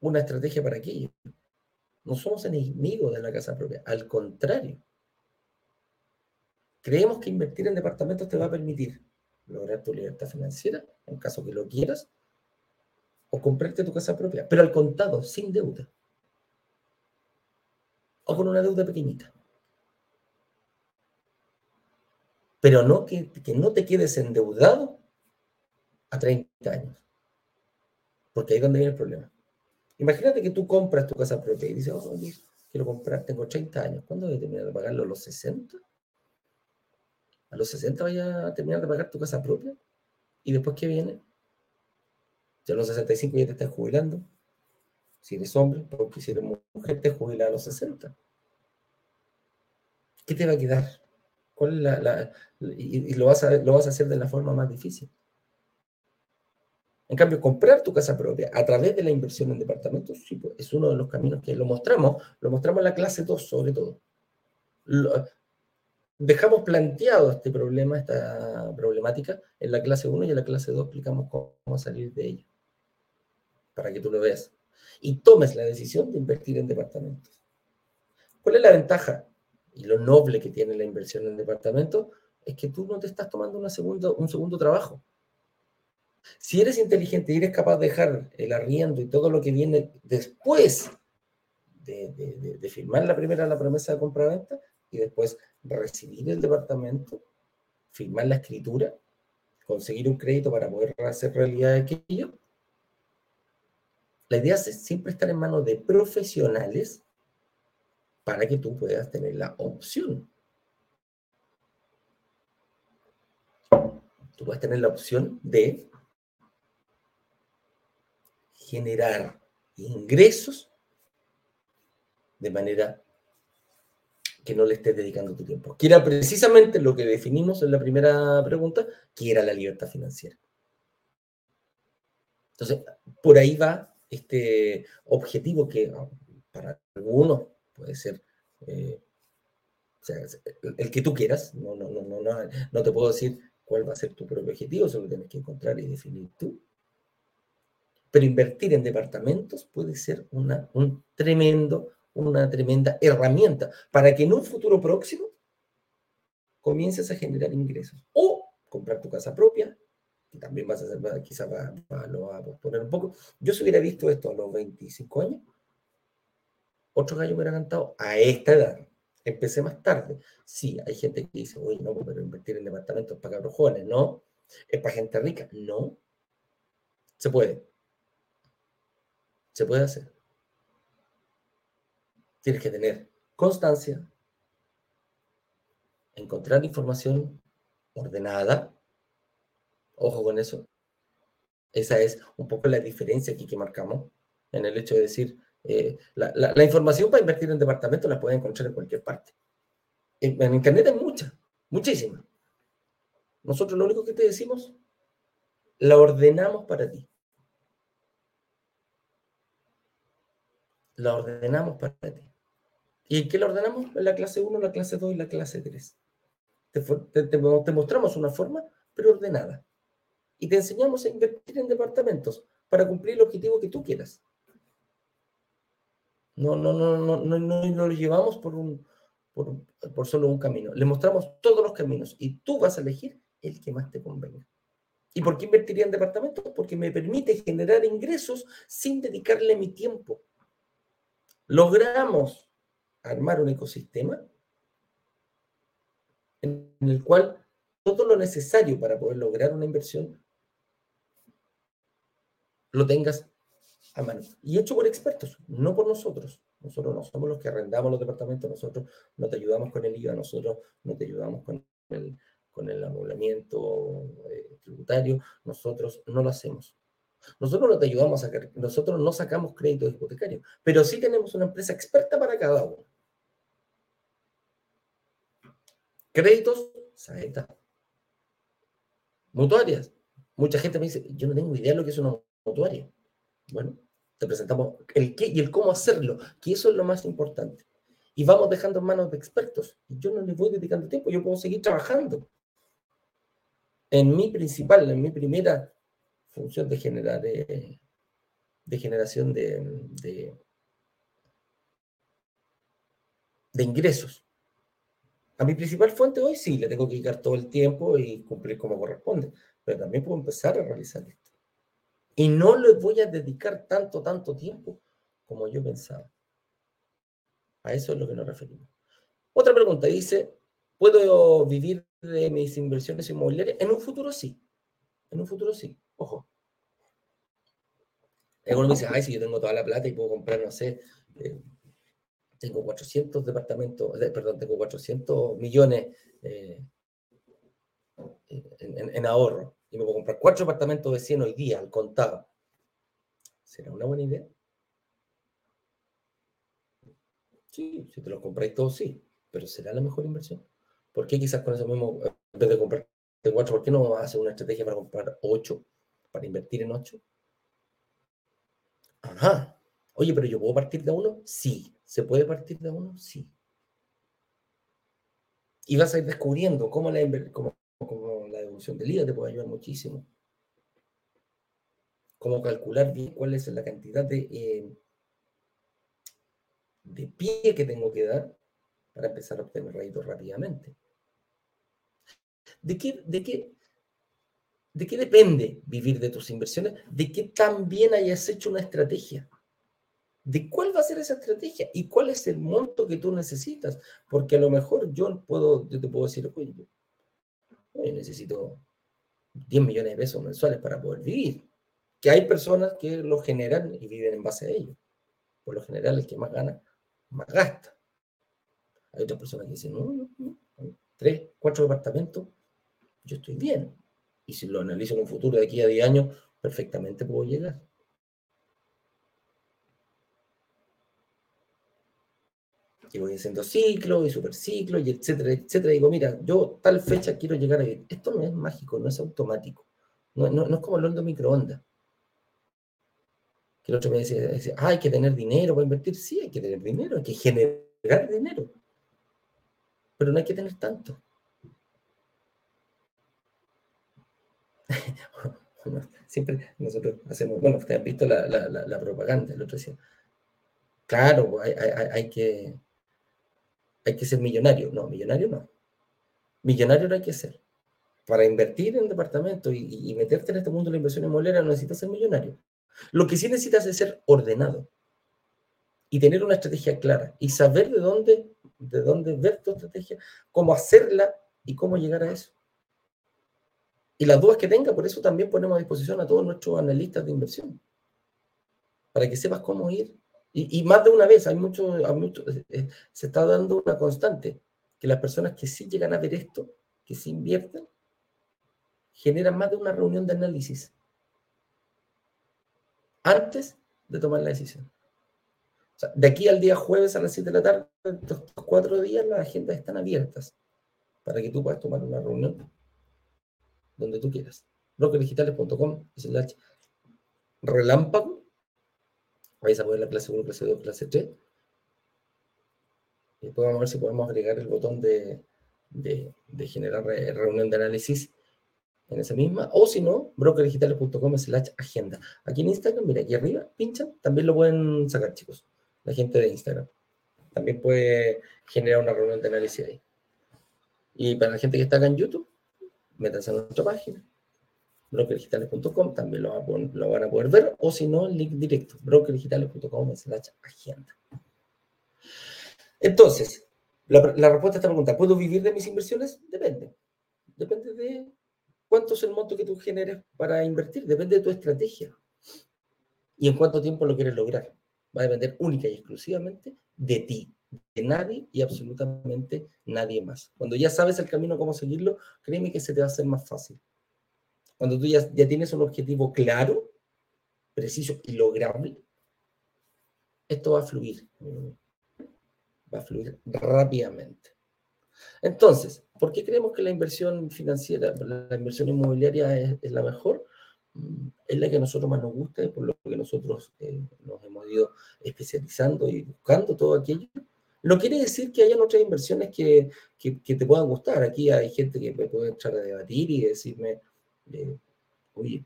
una estrategia para aquello. No somos enemigos de la casa propia, al contrario. Creemos que invertir en departamentos te va a permitir lograr tu libertad financiera, en caso que lo quieras, o comprarte tu casa propia, pero al contado, sin deuda. O con una deuda pequeñita. Pero no que, no te quedes endeudado a 30 años. Porque ahí es donde viene el problema. Imagínate que tú compras tu casa propia y dices, oh, quiero comprar, tengo 30 años. ¿Cuándo voy a terminar de pagarlo? ¿Los 60? ¿A los 60 vaya a terminar de pagar tu casa propia? ¿Y después qué viene? Si a los 65 ya te estás jubilando. Si eres hombre, porque si eres mujer, te jubilas a los 60. ¿Qué te va a quedar? ¿Cuál la, y, lo, vas a, lo vas a hacer de la forma más difícil. En cambio, comprar tu casa propia a través de la inversión en departamentos sí, pues, es uno de los caminos que lo mostramos, lo mostramos en la clase 2 sobre todo. dejamos planteado este problema, esta problemática en la clase 1 y en la clase 2 explicamos cómo salir de ello, para que tú lo veas. Y tomes la decisión de invertir en departamentos. ¿Cuál es la ventaja y lo noble que tiene la inversión en departamentos? Es que tú no te estás tomando una un segundo trabajo si eres inteligente y eres capaz de dejar el arriendo y todo lo que viene después de, firmar la primera la promesa de compra-venta y después recibir el departamento, firmar la escritura, conseguir un crédito para poder hacer realidad aquello, la idea es siempre estar en manos de profesionales para que tú puedas tener la opción. Tú puedes tener la opción de generar ingresos de manera que no le estés dedicando tu tiempo. Que era precisamente lo que definimos en la primera pregunta, que era la libertad financiera. Entonces, por ahí va este objetivo que para algunos puede ser eh, el que tú quieras. No, no, no, no, no, te puedo decir cuál va a ser tu propio objetivo, eso lo tienes que encontrar y definir tú. Pero invertir en departamentos puede ser una, un tremendo, una tremenda herramienta para que en un futuro próximo comiences a generar ingresos. O comprar tu casa propia, que también vas a hacer, quizás va, lo va a posponer un poco. Yo si hubiera visto esto a los 25 años, otro gallo hubiera cantado a esta edad. Empecé más tarde. Sí, hay gente que dice, oye, no, pero invertir en departamentos para cabros jóvenes, no. Es para gente rica, no. Se puede. Se puede hacer. Tienes que tener constancia, encontrar información ordenada. Ojo con eso. Esa es un poco la diferencia aquí que marcamos en el hecho de decir, eh, la, información para invertir en departamentos la puedes encontrar en cualquier parte. En, en Internet hay mucha, muchísima. Nosotros lo único que te decimos, la ordenamos para ti. la ordenamos para ti. ¿Y qué la ordenamos? En la clase 1, la clase 2 y la clase 3. Te, mostramos una forma, pero ordenada. Y te enseñamos a invertir en departamentos para cumplir el objetivo que tú quieras. No, no, no, no, no, no, lo llevamos por, un, por, por solo un camino. Le mostramos todos los caminos y tú vas a elegir el que más te convenga. ¿Y por qué invertiría en departamentos? Porque me permite generar ingresos sin dedicarle mi tiempo logramos armar un ecosistema en el cual todo lo necesario para poder lograr una inversión lo tengas a mano. Y hecho por expertos, no por nosotros. Nosotros no somos los que arrendamos los departamentos, nosotros no te ayudamos con el IVA, nosotros no te ayudamos con el, con el anulamiento eh, tributario, nosotros no lo hacemos. Nosotros no te ayudamos a sacar, nosotros no sacamos créditos hipotecarios, pero sí tenemos una empresa experta para cada uno. Créditos, saeta. Mutuarias. Mucha gente me dice, yo no tengo idea de lo que es una mutuaria. Bueno, te presentamos el qué y el cómo hacerlo, que eso es lo más importante. Y vamos dejando en manos de expertos. Yo no les voy dedicando tiempo, yo puedo seguir trabajando. En mi principal, en mi primera función de generar, de generación de, de, ingresos. A mi principal fuente hoy sí, le tengo que dedicar todo el tiempo y cumplir como corresponde, pero también puedo empezar a realizar esto. Y no le voy a dedicar tanto, tanto tiempo como yo pensaba. A eso es lo que nos referimos. Otra pregunta dice, ¿puedo vivir de mis inversiones inmobiliarias? En un futuro sí. En un futuro sí. Ojo. Uno dice, ay, si yo tengo toda la plata y puedo comprar, no sé, eh, tengo 400 departamentos, perdón, tengo 400 millones, eh, en, ahorro y me puedo comprar cuatro apartamentos de 100 hoy día al contado, ¿será una buena idea? Sí, si te los compráis todos, sí, pero ¿será la mejor inversión? ¿Por qué quizás con eso mismo, en vez de comprar cuatro, ¿por qué no hacer una estrategia para comprar ocho, para invertir en ocho? Ajá. Oye, pero yo puedo partir de uno? Sí. ¿Se puede partir de uno? Sí. Y vas a ir descubriendo cómo la, la devolución del te puede ayudar muchísimo. Cómo calcular bien cuál es la cantidad de, eh, de pie que tengo que dar para empezar a obtener réditos rápidamente. ¿De qué, de, qué, ¿De qué depende vivir de tus inversiones? De que también hayas hecho una estrategia de cuál va a ser esa estrategia y cuál es el monto que tú necesitas. Porque a lo mejor yo, puedo, yo te puedo decir, oye, yo, necesito 10 millones de pesos mensuales para poder vivir. Que hay personas que lo generan y viven en base a ello. Por lo general, el que más gana, más gasta. Hay otras personas que dicen, no, no, no, tres, cuatro departamentos, yo estoy bien. Y si lo analizo en un futuro de aquí a 10 años, perfectamente puedo llegar. Y voy haciendo ciclos y superciclos y etcétera, etcétera. digo, mira, yo tal fecha quiero llegar a. Esto no es mágico, no es automático. No, no, es como el horno microondas. Que el otro me decía, ah, hay que tener dinero para invertir. Sí, hay que tener dinero, hay que generar dinero. Pero no hay que tener tanto. Siempre nosotros hacemos, bueno, ustedes han visto la, la, propaganda, el otro decía, claro, hay, hay, hay, que, hay que ser millonario. No, millonario no. Millonario no hay que ser. Para invertir en departamento y, y, meterte en este mundo de la inversión inmobiliaria no necesitas ser millonario. Lo que sí necesitas es ser ordenado y tener una estrategia clara y saber de dónde, de dónde ver tu estrategia, cómo hacerla y cómo llegar a eso. Y las dudas que tenga, por eso también ponemos a disposición a todos nuestros analistas de inversión, para que sepas cómo ir y, más de una vez, hay mucho, eh, eh, se está dando una constante, que las personas que sí llegan a ver esto, que sí invierten, generan más de una reunión de análisis antes de tomar la decisión. de aquí al día jueves a las 7 de la tarde, estos cuatro días, las agendas están abiertas para que tú puedas tomar una reunión donde tú quieras. brokerdigitales.com slash relámpago vais a poner la clase 1, clase 2, clase 3. Y después vamos a ver si podemos agregar el botón de, de, generar reunión de análisis en esa misma, o si no, brokerdigitales.com slash agenda. Aquí en Instagram, mira, aquí arriba, pinchan, también lo pueden sacar, chicos, la gente de Instagram. También puede generar una reunión de análisis ahí. Y para la gente que está acá en YouTube, métanse a nuestra página, brokerdigitales.com, también lo, van a poder ver, o si no, el link directo, brokerdigitales.com slash agenda. Entonces, la, respuesta a esta pregunta, ¿puedo vivir de mis inversiones? Depende. Depende de cuánto es el monto que tú generes para invertir, depende de tu estrategia y en cuánto tiempo lo quieres lograr. Va a depender única y exclusivamente de ti, de nadie y absolutamente nadie más. Cuando ya sabes el camino, cómo seguirlo, créeme que se te va a hacer más fácil. Cuando tú ya, tienes un objetivo claro, preciso y lograble, esto va a fluir. Va a fluir rápidamente. Entonces, ¿por qué creemos que la inversión financiera, la inversión inmobiliaria es, la mejor? Mm, es la que a nosotros más nos gusta y por lo que nosotros eh, nos hemos ido especializando y buscando todo aquello. No quiere decir que hayan otras inversiones que, que, que te puedan gustar. Aquí hay gente que me puede entrar a debatir y decirme, oye,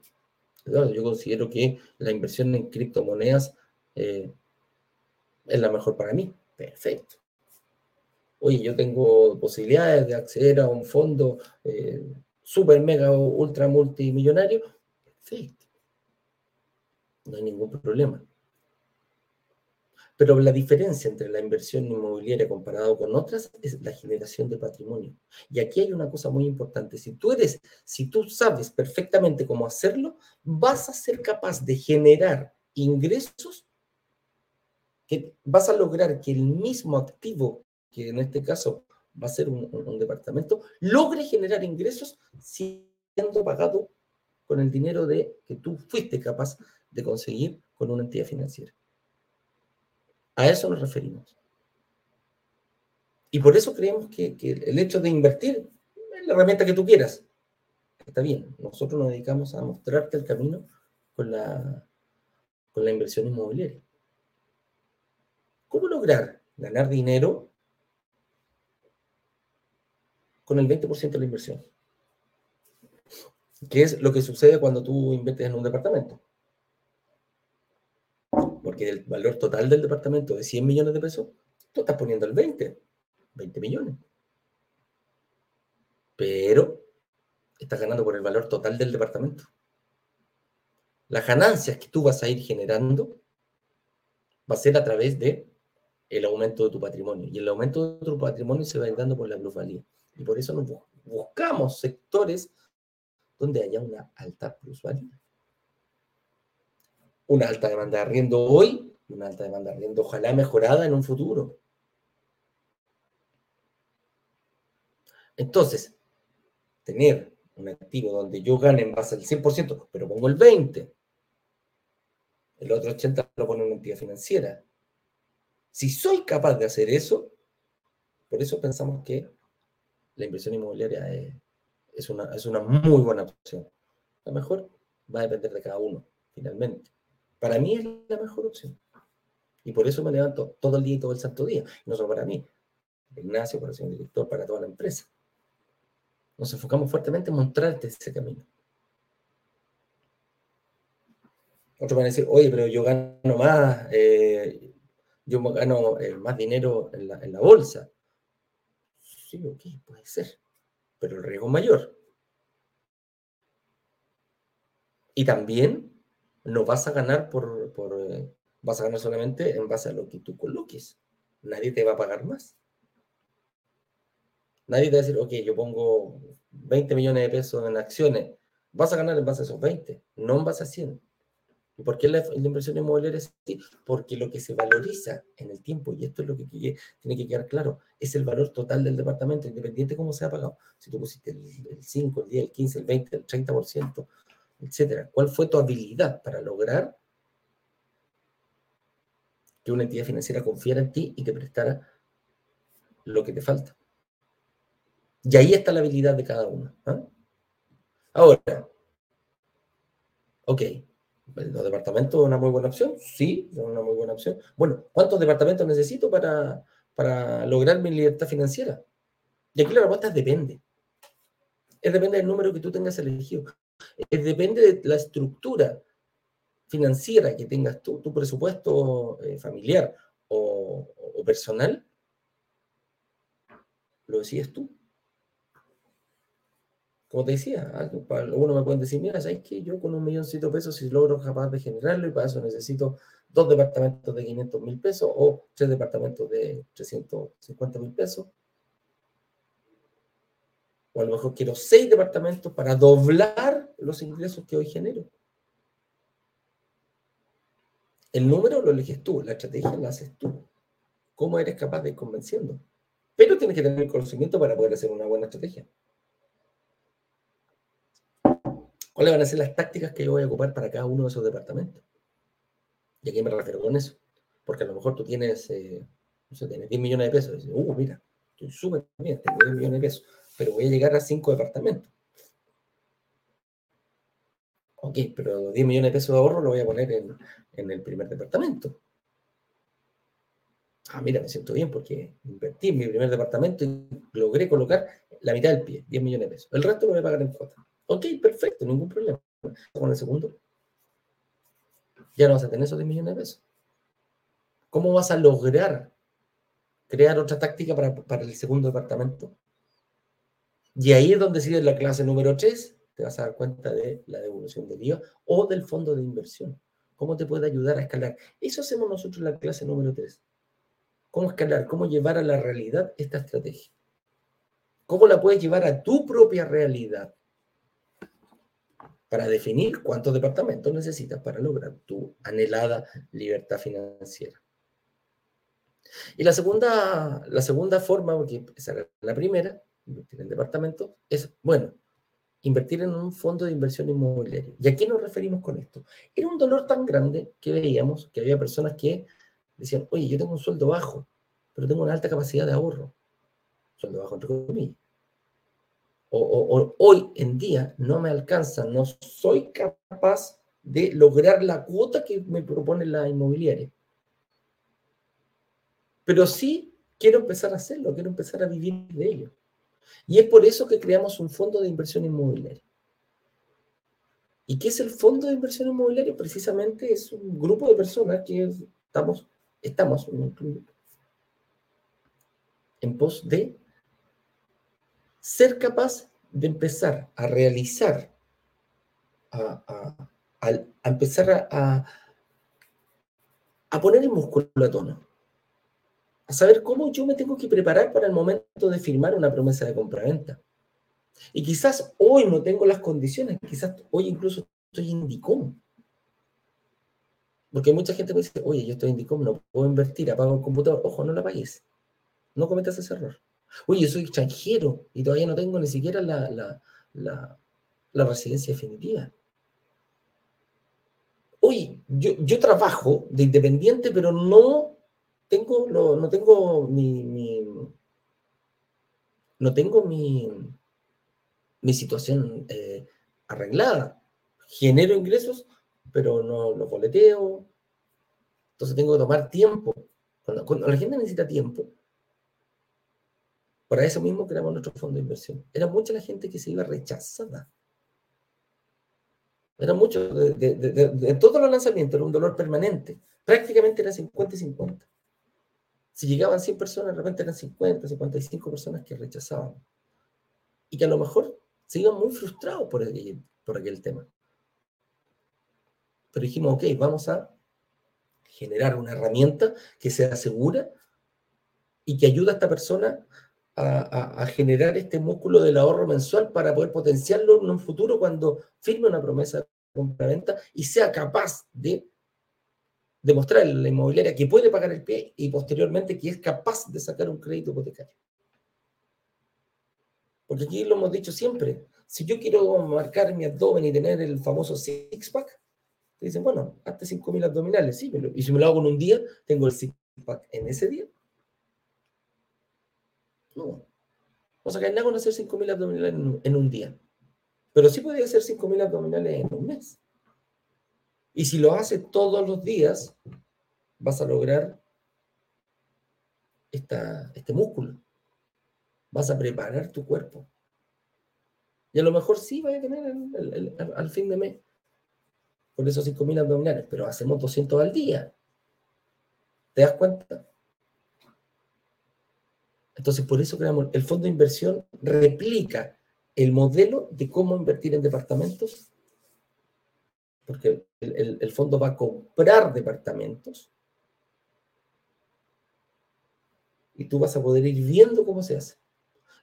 yo considero que la inversión en criptomonedas eh, es la mejor para mí. Perfecto. Oye, yo tengo posibilidades de acceder a un fondo eh, super, mega, ultra multimillonario. Perfecto. No hay ningún problema. Pero la diferencia entre la inversión inmobiliaria comparado con otras es la generación de patrimonio. Y aquí hay una cosa muy importante. Si tú eres, si tú sabes perfectamente cómo hacerlo, vas a ser capaz de generar ingresos que vas a lograr que el mismo activo, que en este caso va a ser un, departamento, logre generar ingresos siendo pagado con el dinero de, que tú fuiste capaz de conseguir con una entidad financiera. A eso nos referimos. Y por eso creemos que, que el hecho de invertir es la herramienta que tú quieras. Está bien, nosotros nos dedicamos a mostrarte el camino con la, con la inversión inmobiliaria. ¿Cómo lograr ganar dinero con el 20% de la inversión? ¿Qué es lo que sucede cuando tú inviertes en un departamento? Porque el valor total del departamento de 100 millones de pesos, tú estás poniendo el 20, 20 millones. Pero estás ganando por el valor total del departamento. Las ganancias que tú vas a ir generando va a ser a través de el aumento de tu patrimonio. Y el aumento de tu patrimonio se va a ir dando por la plusvalía. Y por eso nos buscamos sectores donde haya una alta plusvalía. Una alta demanda de arriendo hoy, una alta demanda de arriendo ojalá mejorada en un futuro. Entonces, tener un activo donde yo gane en base al 100%, pero pongo el 20%, el otro 80% lo pone una entidad financiera. Si soy capaz de hacer eso, por eso pensamos que la inversión inmobiliaria es, una, es una muy buena opción. La mejor va a depender de cada uno, finalmente. Para mí es la mejor opción. Y por eso me levanto todo el día y todo el santo día. No solo para mí, Ignacio, para ser director, para toda la empresa. Nos enfocamos fuertemente en mostrarte ese camino. Otros van a decir, oye, pero yo gano más, eh, yo gano eh, más dinero en la, en la bolsa. Sí, ok, puede ser pero el riesgo es mayor. Y también no vas a ganar por, eh, vas a ganar solamente en base a lo que tú coloques. Nadie te va a pagar más. Nadie te va a decir, ok, yo pongo 20 millones de pesos en acciones. Vas a ganar en base a esos 20, no en base a 100. ¿Y por qué la, inversión inmobiliaria es así? Porque lo que se valoriza en el tiempo, y esto es lo que tiene que quedar claro, es el valor total del departamento, independiente de cómo se ha pagado. Si tú pusiste el, 5, el 10, el 15, el 20, el 30%, etcétera. ¿Cuál fue tu habilidad para lograr que una entidad financiera confiara en ti y te prestara lo que te falta? Y ahí está la habilidad de cada uno. ¿ah? Ahora, ok, ¿Los departamentos es una muy buena opción? Sí, es una muy buena opción. Bueno, ¿cuántos departamentos necesito para, para lograr mi libertad financiera? Y aquí la respuesta es depende. Es depende del número que tú tengas elegido. Depende de la estructura financiera que tengas tú, tu presupuesto eh, familiar o, o personal. Lo decides tú como te decía, algunos me pueden decir, mira, ¿sabes qué? Yo con un milloncito de pesos, si logro capaz de generarlo, y para eso necesito dos departamentos de 500 mil pesos o tres departamentos de 350 mil pesos. O a lo mejor quiero seis departamentos para doblar los ingresos que hoy genero. El número lo eliges tú, la estrategia la haces tú. ¿Cómo eres capaz de ir convenciendo? Pero tienes que tener conocimiento para poder hacer una buena estrategia. ¿Cuáles van a ser las tácticas que yo voy a ocupar para cada uno de esos departamentos? ¿Y a qué me refiero con eso? Porque a lo mejor tú tienes, eh, no sé, tienes 10 millones de pesos. Y dices, uh, mira, estoy súper bien, tengo 10 millones de pesos, pero voy a llegar a 5 departamentos. Ok, pero 10 millones de pesos de ahorro lo voy a poner en, en el primer departamento. Ah, mira, me siento bien porque invertí en mi primer departamento y logré colocar la mitad del pie, 10 millones de pesos. El resto lo voy a pagar en cuota. Ok, perfecto, ningún problema. Con el segundo, ya no vas a tener esos 10 millones de pesos. ¿Cómo vas a lograr crear otra táctica para, el segundo departamento? Y ahí es donde sigue la clase número 3, te vas a dar cuenta de la devolución del IVA o del fondo de inversión. ¿Cómo te puede ayudar a escalar? Eso hacemos nosotros en la clase número 3. ¿Cómo escalar? ¿Cómo llevar a la realidad esta estrategia? ¿Cómo la puedes llevar a tu propia realidad? para definir cuántos departamentos necesitas para lograr tu anhelada libertad financiera. Y la segunda, la segunda forma, porque esa era la primera, invertir en departamento, es, bueno, invertir en un fondo de inversión inmobiliaria. ¿Y a qué nos referimos con esto? Era un dolor tan grande que veíamos que había personas que decían, oye, yo tengo un sueldo bajo, pero tengo una alta capacidad de ahorro. Sueldo bajo, entre comillas. O, o, hoy en día no me alcanza, no soy capaz de lograr la cuota que me propone la inmobiliaria. Pero sí quiero empezar a hacerlo, quiero empezar a vivir de ello. Y es por eso que creamos un fondo de inversión inmobiliaria. ¿Y qué es el fondo de inversión inmobiliaria? Precisamente es un grupo de personas que estamos, estamos en pos de ser capaz de empezar a realizar, a, empezar a, a, poner el músculo a tono a saber cómo yo me tengo que preparar para el momento de firmar una promesa de compraventa. Y quizás hoy no tengo las condiciones, quizás hoy incluso estoy en DICOM. Porque mucha gente me dice, oye, yo estoy en no puedo invertir, apago el computador. Ojo, no la pagues. No cometas ese error. Oye, yo soy extranjero y todavía no tengo ni siquiera la, la, la, residencia definitiva. Oye, yo, yo trabajo de independiente, pero no tengo, no tengo mi, no tengo mi, mi situación eh, arreglada. Genero ingresos, pero no los boleteo. Entonces tengo que tomar tiempo. Cuando, la gente necesita tiempo, para eso mismo creamos nuestro fondo de inversión. Era mucha la gente que se iba rechazada. Era mucho, de, de todos los lanzamientos, era un dolor permanente. Prácticamente era 50 y 50. Si llegaban 100 personas, de repente eran 50, 55 personas que rechazaban. Y que a lo mejor se iban muy frustrados por aquel, por tema. Pero dijimos, ok, vamos a generar una herramienta que sea segura y que ayude a esta persona a, a, generar este músculo del ahorro mensual para poder potenciarlo en un futuro cuando firme una promesa de compra-venta y sea capaz de demostrar a la inmobiliaria que puede pagar el pie y posteriormente que es capaz de sacar un crédito hipotecario. Porque aquí lo hemos dicho siempre, si yo quiero marcar mi abdomen y tener el famoso six-pack, te dicen, bueno, hazte 5.000 abdominales, sí, y si me lo hago en un día, tengo el six-pack en ese día. No. O sea, que nada con hacer 5.000 abdominales en, en un día. Pero sí puede hacer 5.000 abdominales en un mes. Y si lo haces todos los días, vas a lograr este músculo. Vas a preparar tu cuerpo. Y a lo mejor sí vas a tener al fin de mes por esos 5.000 abdominales, pero hacemos 200 al día. ¿Te das cuenta? Entonces, por eso creamos el fondo de inversión, replica el modelo de cómo invertir en departamentos porque el, fondo va a comprar departamentos y tú vas a poder ir viendo cómo se hace.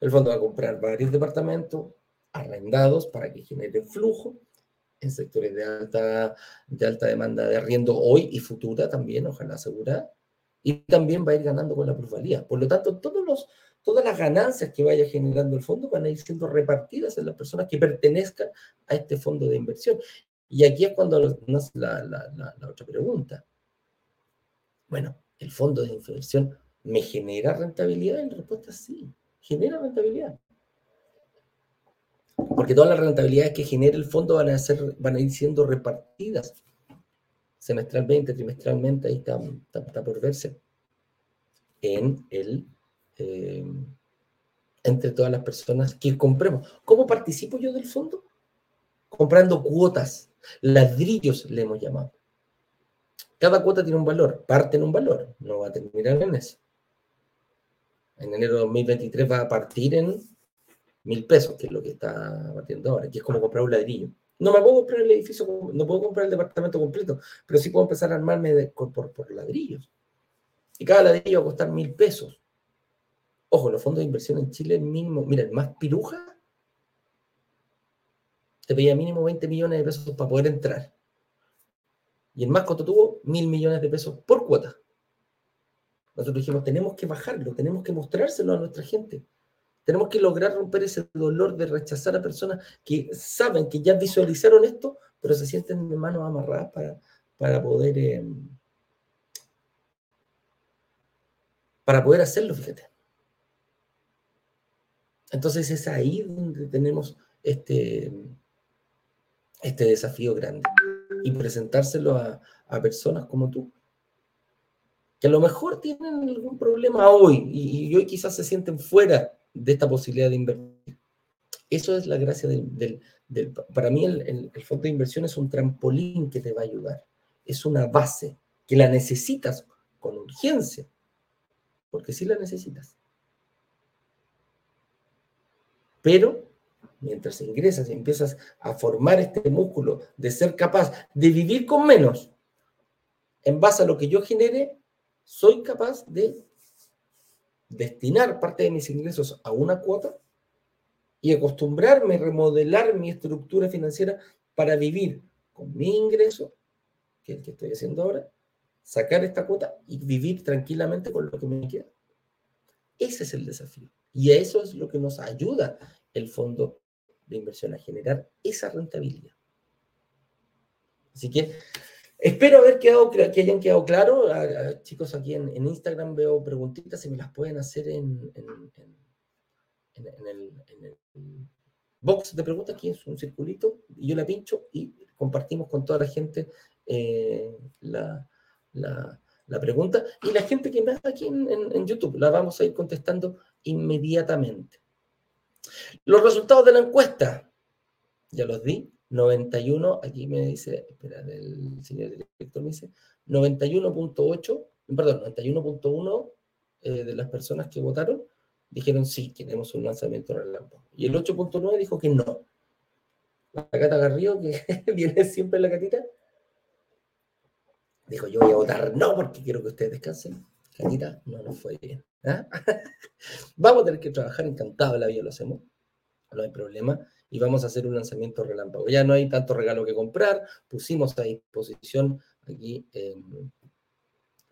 El fondo va a comprar varios departamentos arrendados para que genere flujo en sectores de alta, de alta demanda de arriendo hoy y futura también, ojalá asegurar, y también va a ir ganando con la plusvalía. Por lo tanto, todos los, todas las ganancias que vaya generando el fondo van a ir siendo repartidas en las personas que pertenezcan a este fondo de inversión. Y aquí es cuando nos la, la, la, otra pregunta. Bueno, ¿el fondo de inversión me genera rentabilidad? La respuesta es sí, genera rentabilidad. Porque todas las rentabilidades que genera el fondo van a, ser, van a ir siendo repartidas semestralmente, trimestralmente, ahí está, está, por verse, en el, eh, entre todas las personas que compremos. ¿Cómo participo yo del fondo? Comprando cuotas Ladrillos le hemos llamado. Cada cuota tiene un valor, parte en un valor, no va a terminar en eso. En enero de 2023 va a partir en mil pesos, que es lo que está partiendo ahora, que es como comprar un ladrillo. No me puedo comprar el edificio, no puedo comprar el departamento completo, pero sí puedo empezar a armarme por, por ladrillos. Y cada ladrillo va a costar mil pesos. Ojo, los fondos de inversión en Chile, el mínimo, mira, el más piruja te pedía mínimo 20 millones de pesos para poder entrar. Y el más costo tuvo mil millones de pesos por cuota. nosotros dijimos, tenemos que bajarlo, tenemos que mostrárselo a nuestra gente. Tenemos que lograr romper ese dolor de rechazar a personas que saben, que ya visualizaron esto, pero se sienten de manos amarradas para, para poder... Eh, para poder hacerlo, fíjate. Entonces es ahí donde tenemos este, este desafío grande. Y presentárselo a, personas como tú, que a lo mejor tienen algún problema hoy y, hoy quizás se sienten fuera de esta posibilidad de invertir. Eso es la gracia del... para mí el, el fondo de inversión es un trampolín que te va a ayudar. Es una base que la necesitas con urgencia, porque sí la necesitas. Pero mientras ingresas y empiezas a formar este músculo de ser capaz de vivir con menos, en base a lo que yo genere, soy capaz de destinar parte de mis ingresos a una cuota y acostumbrarme, remodelar mi estructura financiera para vivir con mi ingreso, que es el que estoy haciendo ahora, sacar esta cuota y vivir tranquilamente con lo que me queda. Ese es el desafío. Y eso es lo que nos ayuda el fondo de inversión a generar esa rentabilidad. Así que espero haber quedado, que hayan quedado claro. chicos, aquí en, Instagram veo preguntitas, si me las pueden hacer en, el, box de preguntas, aquí es un circulito, y yo la pincho y compartimos con toda la gente eh, la, la pregunta. Y la gente que me hace aquí en, YouTube, la vamos a ir contestando inmediatamente. Los resultados de la encuesta, ya los di, 91, aquí me dice, espera, el señor director me dice, 91.8, perdón, 91.1 eh, de las personas que votaron dijeron sí, queremos un lanzamiento relámpago. Y el 8.9 dijo que no. La Cata Garrido, que viene siempre en la catita, dijo yo voy a votar no porque quiero que ustedes descansen. No nos fue bien. ¿ah? vamos a tener que trabajar encantado la vida, lo hacemos, no hay problema, y vamos a hacer un lanzamiento relámpago. Ya no hay tanto regalo que comprar, pusimos a disposición aquí, eh,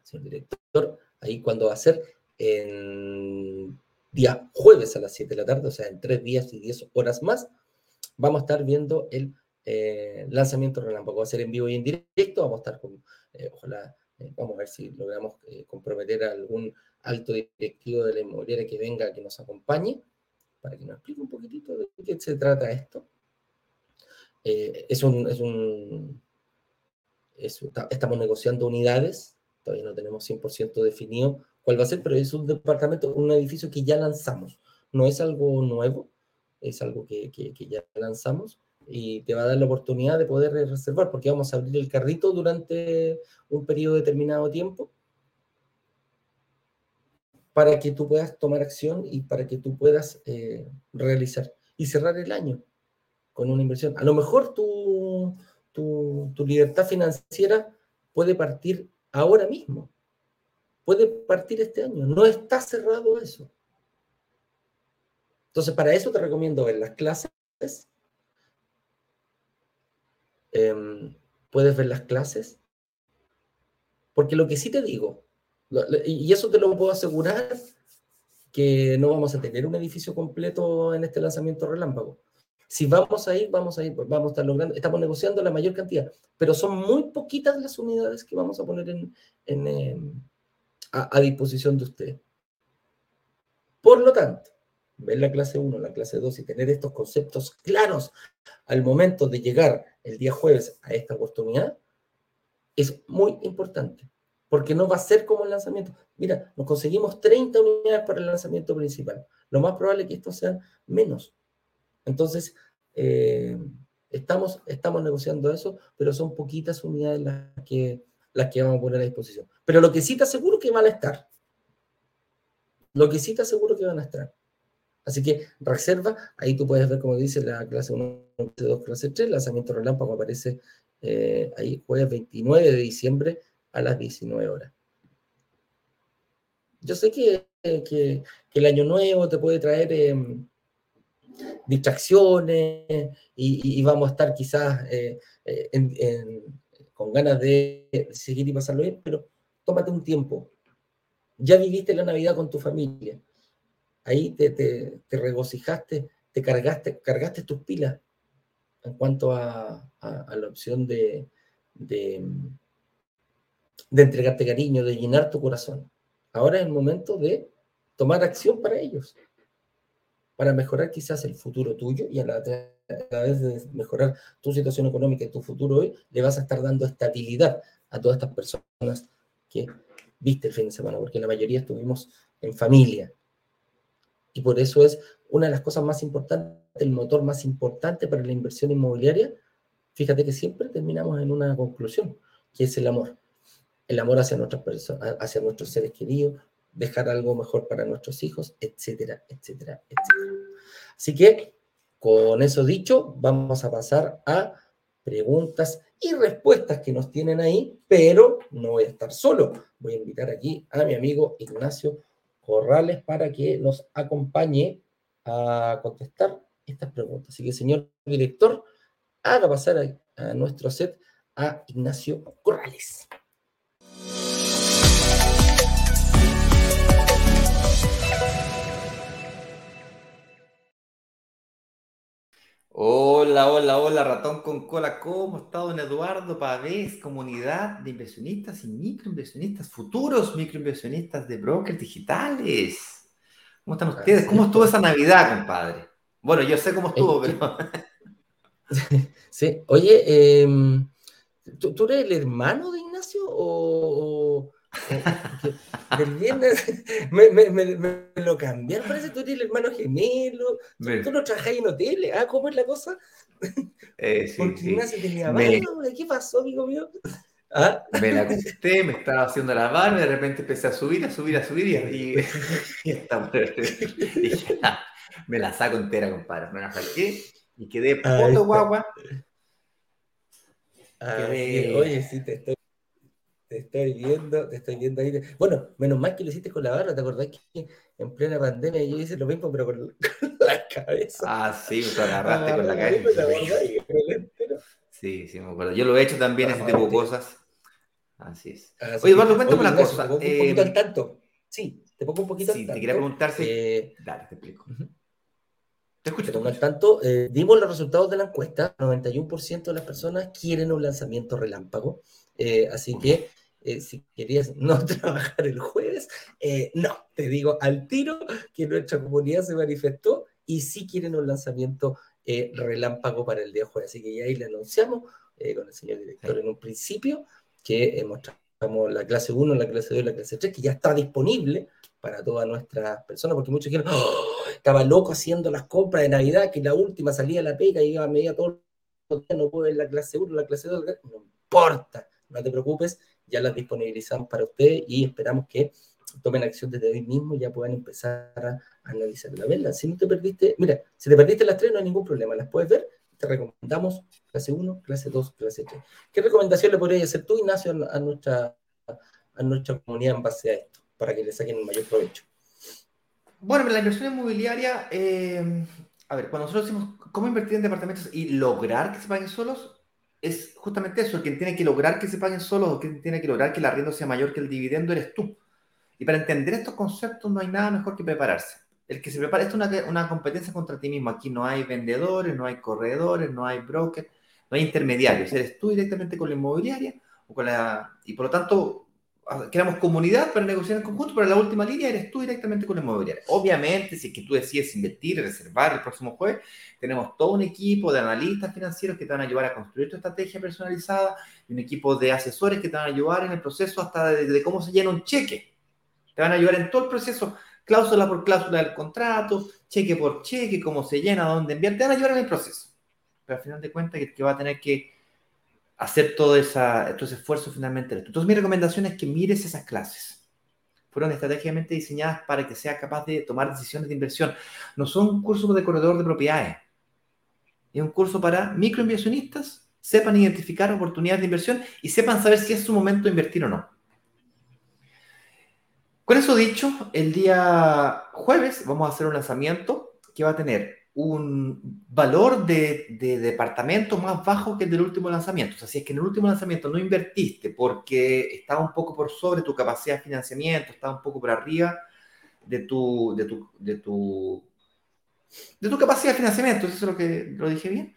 señor director, ahí cuando va a ser en día jueves a las 7 de la tarde, o sea, en tres días y 10 horas más, vamos a estar viendo el eh, lanzamiento relámpago. Va a ser en vivo y en directo, vamos a estar con, eh, ojalá, vamos a ver si logramos comprometer a algún alto directivo de la inmobiliaria que venga, que nos acompañe, para que nos explique un poquitito de qué se trata esto. Eh, es un, es un estamos negociando unidades, todavía no tenemos 100% definido cuál va a ser, pero es un departamento, un edificio que ya lanzamos. No es algo nuevo, es algo que, que, que ya lanzamos y te va a dar la oportunidad de poder reservar, porque vamos a abrir el carrito durante un periodo determinado de tiempo para que tú puedas tomar acción y para que tú puedas eh, realizar y cerrar el año con una inversión. A lo mejor tu, tu, libertad financiera puede partir ahora mismo, puede partir este año, no está cerrado eso. Entonces, para eso te recomiendo ver las clases. Em, puedes ver las clases. Porque lo que sí te digo, y eso te lo puedo asegurar que no vamos a tener un edificio completo en este lanzamiento relámpago. Si vamos a ir, vamos a ir, vamos a estar logrando, estamos negociando la mayor cantidad, pero son muy poquitas las unidades que vamos a poner en, em, a, disposición de usted. Por lo tanto, ver la clase 1, la clase 2 y tener estos conceptos claros al momento de llegar el día jueves a esta oportunidad es muy importante porque no va a ser como el lanzamiento. Mira, nos conseguimos 30 unidades para el lanzamiento principal. Lo más probable es que esto sea menos. Entonces, eh, estamos, estamos negociando eso, pero son poquitas unidades las que, las que vamos a poner a disposición. Pero lo que sí te aseguro que van a estar. Lo que sí te aseguro que van a estar. Así que reserva, ahí tú puedes ver, como dice la clase 1, clase 2, clase 3, el lanzamiento relámpago aparece eh, ahí jueves 29 de diciembre a las 19 horas. Yo sé que, el año nuevo te puede traer em, distracciones y, vamos a estar quizás eh, eh, con ganas de seguir y pasarlo bien, pero tómate un tiempo. ya viviste la Navidad con tu familia. Ahí te, regocijaste, te cargaste, cargaste tus pilas en cuanto a, la opción de, entregarte cariño, de llenar tu corazón. Ahora es el momento de tomar acción para ellos, para mejorar quizás el futuro tuyo y a la, vez de mejorar tu situación económica y tu futuro hoy, le vas a estar dando estabilidad a todas estas personas que viste el fin de semana, porque la mayoría estuvimos en familia. Y por eso es una de las cosas más importantes, el motor más importante para la inversión inmobiliaria. Fíjate que siempre terminamos en una conclusión, que es el amor. El amor hacia nuestras personas, hacia nuestros seres queridos, dejar algo mejor para nuestros hijos, etcétera, etcétera, etcétera. Así que, con eso dicho, vamos a pasar a preguntas y respuestas que nos tienen ahí, pero no voy a estar solo. Voy a invitar aquí a mi amigo Ignacio Corrales para que nos acompañe a contestar estas preguntas. Así que, señor director, haga pasar a, a nuestro set a Ignacio Corrales. Hola, hola, hola, ratón con cola. ¿Cómo está don Eduardo Pavés, comunidad de inversionistas y microinversionistas, futuros microinversionistas de brokers digitales? ¿Cómo están ustedes? ¿Cómo estuvo esa Navidad, compadre? Bueno, yo sé cómo estuvo, pero... Sí, oye, em, ¿tú, eres el hermano de Ignacio o, del viernes me, me, me, lo cambiaron, parece que tú eres el hermano gemelo, tú, no trabajas en hoteles, ¿ah? ¿Cómo es la cosa? Eh, sí, Porque sí. tenía me... ¿qué pasó, amigo mío? ¿Ah? Me la acosté, me estaba haciendo la barba, de repente empecé a subir, a subir, a subir y, y, y ya, me la saco entera, compadre. Me la saqué y quedé poto guagua. Oye, sí, te estoy te estoy viendo, te estoy viendo ahí. Bueno, menos mal que lo hiciste con la barba, ¿te acordás que en plena pandemia yo hice lo mismo, pero con, la cabeza? Ah, sí, te agarraste con la cabeza. Sí, sí, me acuerdo. Yo lo he hecho también, ese tipo de cosas. Así es. Oye, Eduardo, cuéntame una cosa. Te pongo un poquito al tanto. Sí, te pongo un poquito sí, al tanto. Sí, te quería preguntar si... Eh, Dale, te explico. Te escucho. Te pongo al tanto. Eh, dimos los resultados de la encuesta. 91% de las personas quieren un lanzamiento relámpago. Eh, así que eh, si querías no trabajar el jueves, eh, no, te digo al tiro que nuestra comunidad se manifestó y sí quieren un lanzamiento eh, relámpago para el día jueves. Así que ya ahí le anunciamos con el señor director en un principio que mostramos la clase 1, la clase 2 y la clase 3, que ya está disponible para todas nuestras personas, porque muchos dijeron, ¡Oh! estaba loco haciendo las compras de Navidad, que la última salía la pega y iba a media todo el día, no puedo ver la clase 1, la clase 2, no importa, no te preocupes, ya las disponibilizamos para ustedes y esperamos que tomen acción desde hoy mismo y ya puedan empezar a analizar la vela. Si no te perdiste, mira, si te perdiste las tres no hay ningún problema, las puedes ver, te recomendamos clase 1, clase 2, clase 3. ¿Qué recomendación le podrías hacer tú, Ignacio, a nuestra, a nuestra comunidad en base a esto, para que le saquen el mayor provecho? Bueno, la inversión inmobiliaria, eh, a ver, cuando nosotros decimos cómo invertir en departamentos y lograr que se paguen solos, es justamente eso, el quien tiene que lograr que se paguen solos o quien tiene que lograr que el arriendo sea mayor que el dividendo eres tú. Y para entender estos conceptos no hay nada mejor que prepararse. El que se prepara, esto es una, una competencia contra ti mismo. Aquí no hay vendedores, no hay corredores, no hay brokers, no hay intermediarios. Eres tú directamente con la inmobiliaria o con la, y por lo tanto creamos comunidad para negociar en conjunto, pero la última línea eres tú directamente con la inmobiliaria. Obviamente, si es que tú decides invertir reservar el próximo jueves, tenemos todo un equipo de analistas financieros que te van a ayudar a construir tu estrategia personalizada y un equipo de asesores que te van a ayudar en el proceso hasta de, cómo se llena un cheque. Te van a ayudar en todo el proceso, cláusula por cláusula del contrato, cheque por cheque, cómo se llena, dónde enviar, te van a ayudar en el proceso. Pero al final de cuentas, que, que va a tener que hacer todo, esa, ese esfuerzo finalmente. Entonces mi recomendación es que mires esas clases. Fueron estratégicamente diseñadas para que seas capaz de tomar decisiones de inversión. No son un curso de corredor de propiedades. Es un curso para microinversionistas, sepan identificar oportunidades de inversión y sepan saber si es su momento de invertir o no. Con eso dicho, el día jueves vamos a hacer un lanzamiento que va a tener un valor de, departamento más bajo que el del último lanzamiento. O sea, si es que en el último lanzamiento no invertiste porque estaba un poco por sobre tu capacidad de financiamiento, estaba un poco por arriba de tu, de tu, de tu, de tu capacidad de financiamiento, eso es lo que lo dije bien.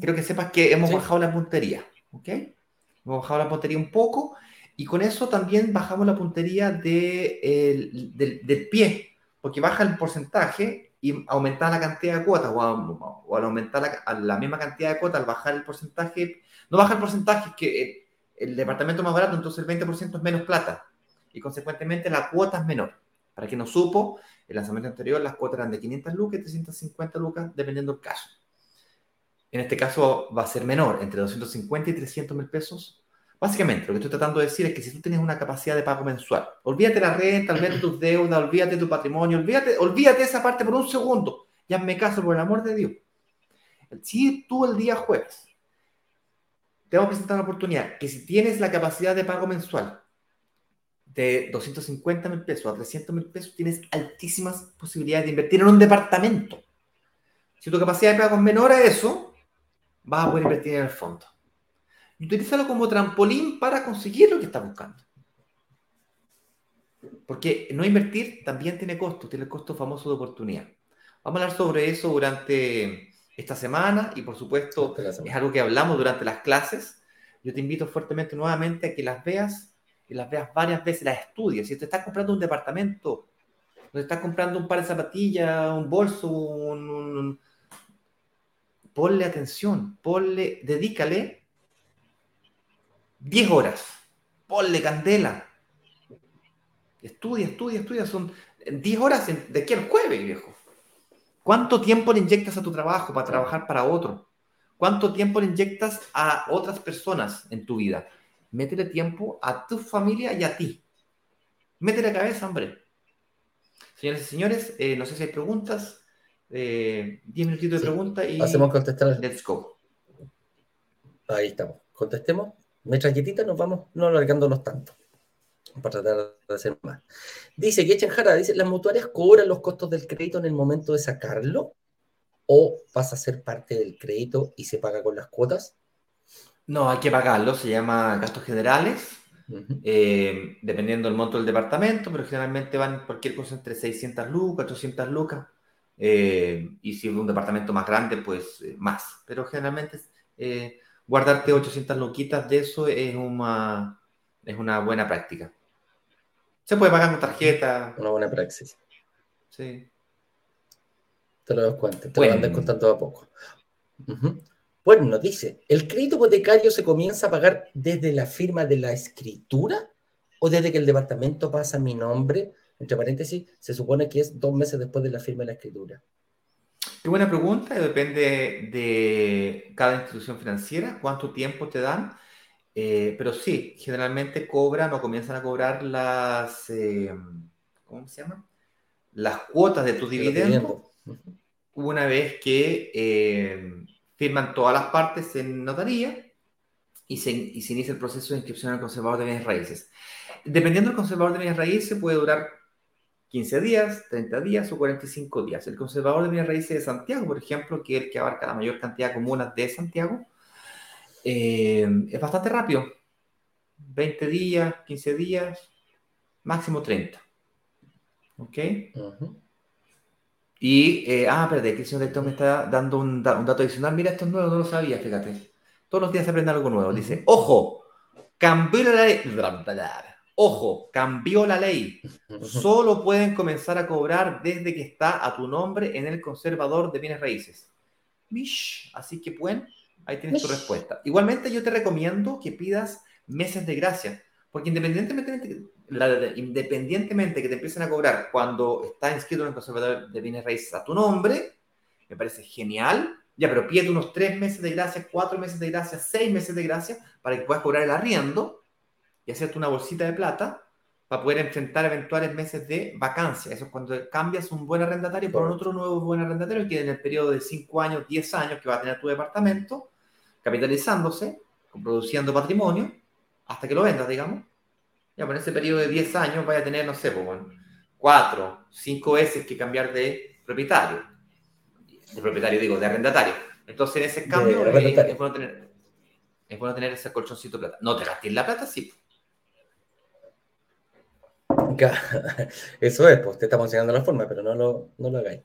Creo que sepas que hemos bajado la puntería, ¿ok? Hemos bajado la puntería un poco y con eso también bajamos la puntería de, del pie, porque baja el porcentaje y aumentar la cantidad de cuotas o, al aumentar la, misma cantidad de cuotas, al bajar el porcentaje, no baja el porcentaje, que el, departamento más barato, entonces el 20% es menos plata y consecuentemente la cuota es menor. Para quien no supo, el lanzamiento anterior las cuotas eran de 500 lucas y 350 lucas, dependiendo del caso. En este caso va a ser menor, entre 250 y 300 mil pesos Básicamente, lo que estoy tratando de decir es que si tú tienes una capacidad de pago mensual, olvídate la renta, olvídate tus deudas, olvídate tu patrimonio, olvídate, olvídate esa parte por un segundo. Ya me caso por el amor de Dios. Si tú el día jueves te voy a presentar una oportunidad que si tienes la capacidad de pago mensual de 250 mil pesos a 300 mil pesos, tienes altísimas posibilidades de invertir en un departamento. Si tu capacidad de pago es menor a eso, vas a poder invertir en el fondo y utilízalo como trampolín para conseguir lo que estás buscando. Porque no invertir también tiene costo, tiene el costo famoso de oportunidad. Vamos a hablar sobre eso durante esta semana y por supuesto es algo que hablamos durante las clases. Yo te invito fuertemente nuevamente a que las veas y las veas varias veces, las estudies. Si te estás comprando un departamento, te estás comprando un par de zapatillas, un bolso, un, ponle atención, ponle, dedícale 10 horas. Ponle candela. Estudia, estudia, estudia. Son 10 horas de aquí al jueves, viejo. ¿Cuánto tiempo le inyectas a tu trabajo para trabajar para otro? ¿Cuánto tiempo le inyectas a otras personas en tu vida? Métele tiempo a tu familia y a ti. Métele cabeza, hombre. Señores y señores, eh, no sé si hay preguntas. Eh, 10 minutitos de preguntas y. Hacemos contestar. Let's go. Ahí estamos. Contestemos quietita nos vamos no alargándonos tanto para tratar de hacer más. Dice que Jara, dice, ¿las mutuarias cobran los costos del crédito en el momento de sacarlo? ¿O pasa a ser parte del crédito y se paga con las cuotas? No, hay que pagarlo, se llama gastos generales, eh, dependiendo del monto del departamento, pero generalmente van cualquier cosa entre 600 lucas, 800 lucas, eh, y si es un departamento más grande, pues eh, más, pero generalmente guardarte 800 loquitas de eso es una, es una buena práctica. Se puede pagar con tarjeta. Una buena praxis. Sí. Te lo das cuenta, te lo van descontando a poco. Bueno, nos dice, ¿el crédito hipotecario se comienza a pagar desde la firma de la escritura o desde que el departamento pasa mi nombre? Entre paréntesis, se supone que es dos meses después de la firma de la escritura. Qué buena pregunta, depende de cada institución financiera, cuánto tiempo te dan, eh, pero sí, generalmente cobran o comienzan a cobrar las, eh, ¿cómo se llama? Las cuotas de tu dividendo una vez que eh, firman todas las partes en notaría y se, y se inicia el proceso de inscripción al conservador de bienes raíces. Dependiendo del conservador de bienes raíces, puede durar 15 días, 30 días o 45 días. El conservador de bienes raíces de Santiago, por ejemplo, que es el que abarca la mayor cantidad de comunas de Santiago, eh, es bastante rápido. 20 días, 15 días, máximo 30. ¿Ok? Y, eh, ah, espérate, que el señor director me está dando un, dato adicional. Mira, esto es nuevo, no lo sabía, fíjate. Todos los días se aprende algo nuevo. Dice, ojo, cambió la ley. Ojo, cambió la ley. Solo pueden comenzar a cobrar desde que está a tu nombre en el conservador de bienes raíces. Mish. Así que, pueden, ahí tienes tu respuesta. Igualmente, yo te recomiendo que pidas meses de gracia, porque independientemente, independientemente que te empiecen a cobrar cuando está inscrito en el conservador de bienes raíces a tu nombre, me parece genial. Ya, pero pide unos tres meses de gracia, cuatro meses de gracia, seis meses de gracia para que puedas cobrar el arriendo y hacerte una bolsita de plata para poder enfrentar eventuales meses de vacancia. Eso es cuando cambias un buen arrendatario por otro nuevo buen arrendatario que en el periodo de 5 años, 10 años que va a tener tu departamento, capitalizándose, produciendo patrimonio, hasta que lo vendas, digamos. Ya, por ese periodo de 10 años vaya a tener, no sé, pues, bueno, 4, 5 veces que cambiar de propietario. De propietario, digo, de arrendatario. Entonces, en ese cambio, eh, es, bueno tener, es bueno tener ese colchoncito de plata. No te gastes la plata, sí. Eso es, pues te estamos enseñando la forma, pero no lo, no lo hagáis.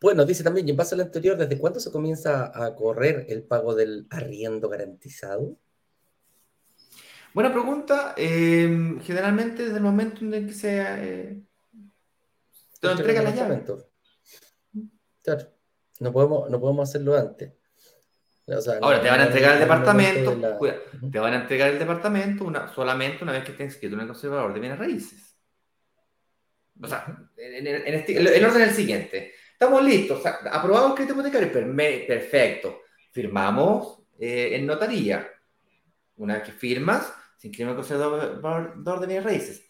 Bueno, dice también, y en base al anterior, ¿desde cuándo se comienza a correr el pago del arriendo garantizado? Buena pregunta. Eh, generalmente desde el momento en que se eh, te lo entrega la llave. Claro, no podemos, no podemos hacerlo antes. Ahora, te van a entregar el departamento, te van a entregar el departamento una, solamente una vez que estés inscrito en el conservador de bienes raíces. O sea, en, el orden es el siguiente. Estamos listos, aprobamos el crédito hipotecario, perfecto. Firmamos eh, en notaría. Una vez que firmas, se inscribe en el conservador de bienes raíces.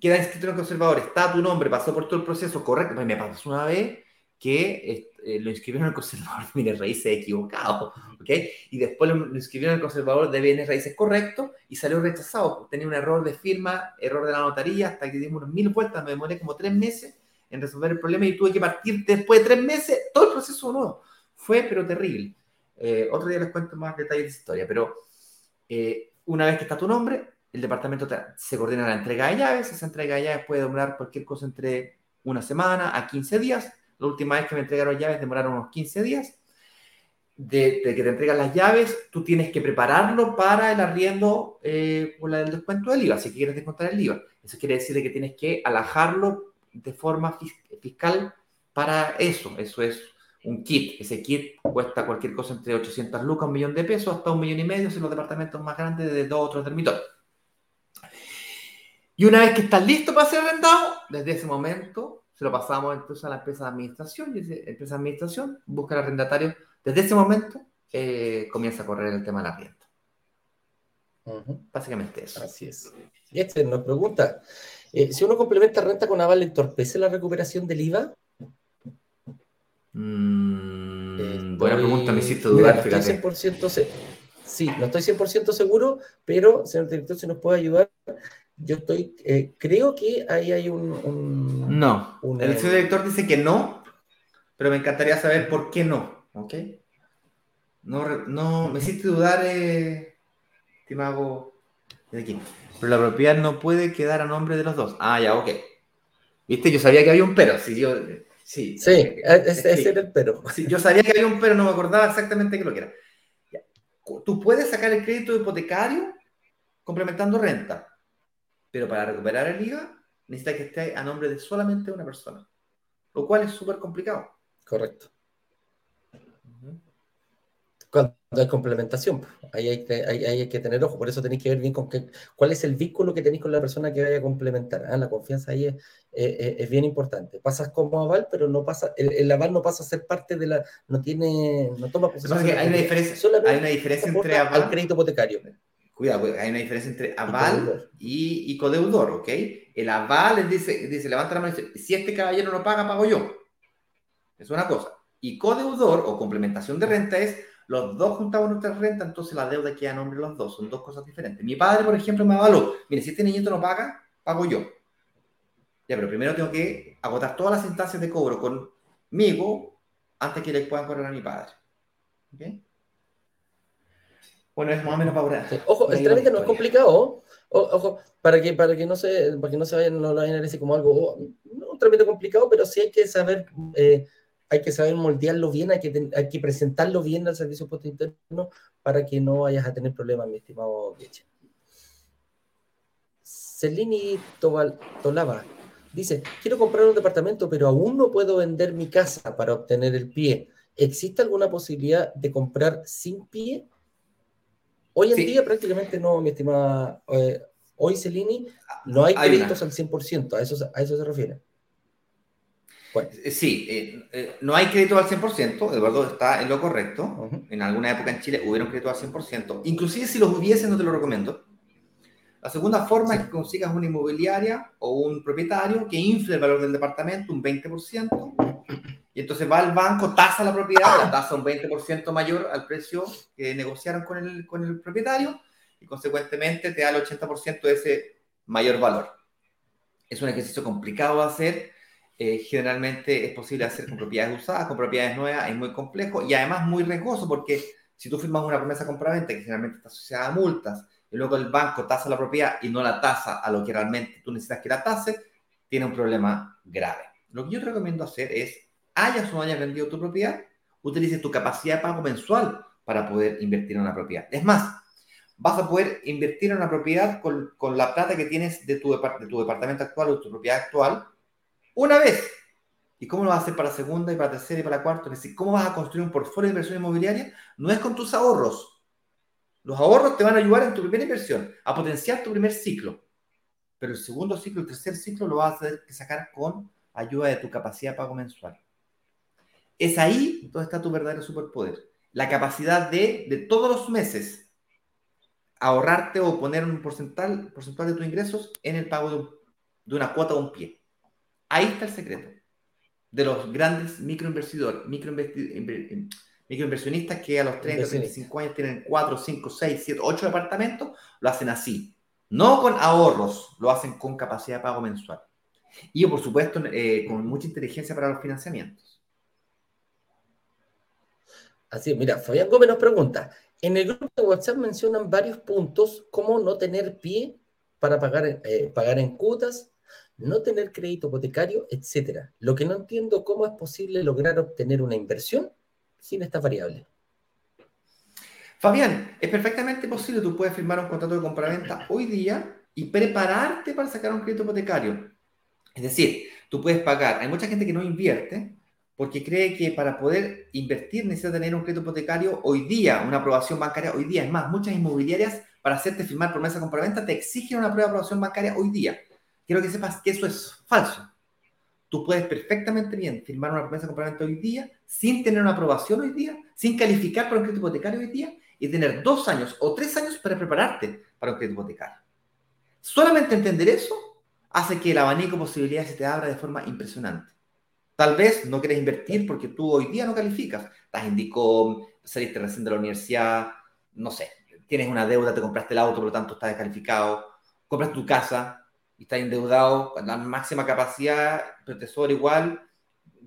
Queda inscrito en el conservador, está tu nombre, pasó por todo el proceso correcto. Me pasó una vez que eh, lo inscribieron el conservador de bienes raíces equivocado, ¿ok? Y después lo, inscribieron en el conservador de bienes raíces correcto y salió rechazado. Tenía un error de firma, error de la notaría, hasta que dimos unos mil vueltas, me demoré como tres meses en resolver el problema y tuve que partir después de tres meses todo el proceso nuevo. Fue, pero terrible. Eh, otro día les cuento más detalles de esa historia, pero eh, una vez que está tu nombre, el departamento se coordina la entrega de llaves, esa entrega de llaves puede demorar cualquier cosa entre una semana a 15 días, la última vez que me entregaron llaves demoraron unos 15 días. De, que te entregan las llaves, tú tienes que prepararlo para el arriendo eh, por el descuento del IVA, si quieres descontar el IVA. Eso quiere decir que tienes que alajarlo de forma fiscal para eso. Eso es un kit. Ese kit cuesta cualquier cosa entre 800 lucas, un millón de pesos, hasta un millón y medio en los departamentos más grandes de dos o tres dormitorios. Y una vez que estás listo para ser arrendado, desde ese momento lo pasamos entonces a la empresa de administración y la empresa de administración busca el arrendatario. Desde ese momento eh, comienza a correr el tema de la arriendo. Básicamente eso. Así es. Y este nos pregunta, eh, si uno complementa renta con aval, ¿entorpece la recuperación del IVA? Mm, buena pregunta, me hiciste dudar. Mira, estoy 100% sí, no estoy 100% seguro, pero señor director, si nos puede ayudar, yo estoy, eh, creo que ahí hay un... no, el señor director dice que no, pero me encantaría saber por qué no, ¿ok? No, no me hiciste dudar, eh, estimado de aquí. Pero la propiedad no puede quedar a nombre de los dos. Ah, ya, ok. Viste, yo sabía que había un pero. Si yo, sí, sí, e, ese, era el pero. Sí, yo sabía que había un pero, no me acordaba exactamente qué lo que era. Tú puedes sacar el crédito hipotecario complementando renta pero para recuperar el IVA necesita que esté a nombre de solamente una persona, lo cual es súper complicado. Correcto. Cuando hay complementación, ahí hay, que, hay que tener ojo, por eso tenéis que ver bien con qué, cuál es el vínculo que tenéis con la persona que vaya a complementar. ¿ah? La confianza ahí es, es, bien importante. Pasas como aval, pero no pasa, el, aval no pasa a ser parte de la, no tiene, no toma hay una diferencia, hay una diferencia entre aval al crédito hipotecario. Cuidado, hay una diferencia entre aval y, y, codeudor, ¿ok? El aval dice, dice, levanta la mano y dice, si este caballero no paga, pago yo. Es una cosa. Y codeudor o complementación de renta es, los dos juntamos nuestra renta, entonces la deuda queda a nombre de los dos. Son dos cosas diferentes. Mi padre, por ejemplo, me avaló. Mire, si este niñito no paga, pago yo. Ya, pero primero tengo que agotar todas las instancias de cobro conmigo antes que le puedan cobrar a mi padre. ¿Ok? Bueno, es más o menos para Ojo, el trámite no es complicado. ojo, para que, para que no se, para que no se vayan, no lo vayan a decir como algo, no un trámite complicado, pero sí hay que saber, eh, hay que saber moldearlo bien, hay que, hay que presentarlo bien al servicio puesto interno para que no vayas a tener problemas, mi estimado Vieche. Celini Tolava dice, quiero comprar un departamento, pero aún no puedo vender mi casa para obtener el pie. ¿Existe alguna posibilidad de comprar sin pie? Hoy en día prácticamente no, mi estimada. Eh, hoy, Celini, no hay, créditos al 100%, a eso, a eso se refiere. Eh, sí, eh, no hay crédito al 100%, Eduardo está en lo correcto. En alguna época en Chile hubieron crédito al 100%. Inclusive si los hubiese, no te lo recomiendo. La segunda forma es que consigas una inmobiliaria o un propietario que infle el valor del departamento un 20% y entonces va al banco, tasa la propiedad, la tasa un 20% mayor al precio que negociaron con el, con el propietario y consecuentemente te da el 80% de ese mayor valor. Es un ejercicio complicado de hacer. eh, generalmente es posible hacer con propiedades usadas, con propiedades nuevas, es muy complejo y además muy riesgoso porque si tú firmas una promesa compraventa que generalmente está asociada a multas y luego el banco tasa la propiedad y no la tasa a lo que realmente tú necesitas que la tase, tiene un problema grave. Lo que yo te recomiendo hacer es, hayas o no hayas vendido tu propiedad, utilices tu capacidad de pago mensual para poder invertir en una propiedad. Es más, vas a poder invertir en una propiedad con, con la plata que tienes de tu, de tu departamento actual o tu propiedad actual una vez. ¿Y cómo lo vas a hacer para la segunda y para la tercera y para la cuarta? Es decir, ¿cómo vas a construir un portfolio de inversión inmobiliaria? No es con tus ahorros. Los ahorros te van a ayudar en tu primera inversión, a potenciar tu primer ciclo. Pero el segundo ciclo, el tercer ciclo, lo vas a sacar con ayuda de tu capacidad de pago mensual. Es ahí donde está tu verdadero superpoder. La capacidad de, de todos los meses, ahorrarte o poner un porcentaje, porcentaje de tus ingresos en el pago de, de una cuota o un pie. Ahí está el secreto de los grandes microinversidores, microinversionistas que a los 30, 35 años tienen 4, 5, 6, 7, 8 departamentos, lo hacen así. No con ahorros, lo hacen con capacidad de pago mensual. Y por supuesto, eh, con mucha inteligencia para los financiamientos. Así, mira, Fabián Gómez nos pregunta, en el grupo de WhatsApp mencionan varios puntos, como no tener pie para pagar, eh, pagar en cuotas, no tener crédito hipotecario, etcétera. Lo que no entiendo cómo es posible lograr obtener una inversión sin esta variable. Fabián, es perfectamente posible. Tú puedes firmar un contrato de compraventa hoy día y prepararte para sacar un crédito hipotecario. Es decir, tú puedes pagar. Hay mucha gente que no invierte porque cree que para poder invertir necesita tener un crédito hipotecario hoy día, una aprobación bancaria hoy día. Es más, muchas inmobiliarias para hacerte firmar promesa de compraventa te exigen una prueba de aprobación bancaria hoy día quiero que sepas que eso es falso. Tú puedes perfectamente bien firmar una promesa de compraventa hoy día, sin tener una aprobación hoy día, sin calificar para un crédito hipotecario hoy día, y tener dos años o tres años para prepararte para un crédito hipotecario. Solamente entender eso hace que el abanico de posibilidades se te abra de forma impresionante. Tal vez no quieres invertir porque tú hoy día no calificas. Estás en DICOM, saliste recién de la universidad, no sé, tienes una deuda, te compraste el auto, por lo tanto estás descalificado, compras tu casa, y estás endeudado con la máxima capacidad, pero te sobra igual,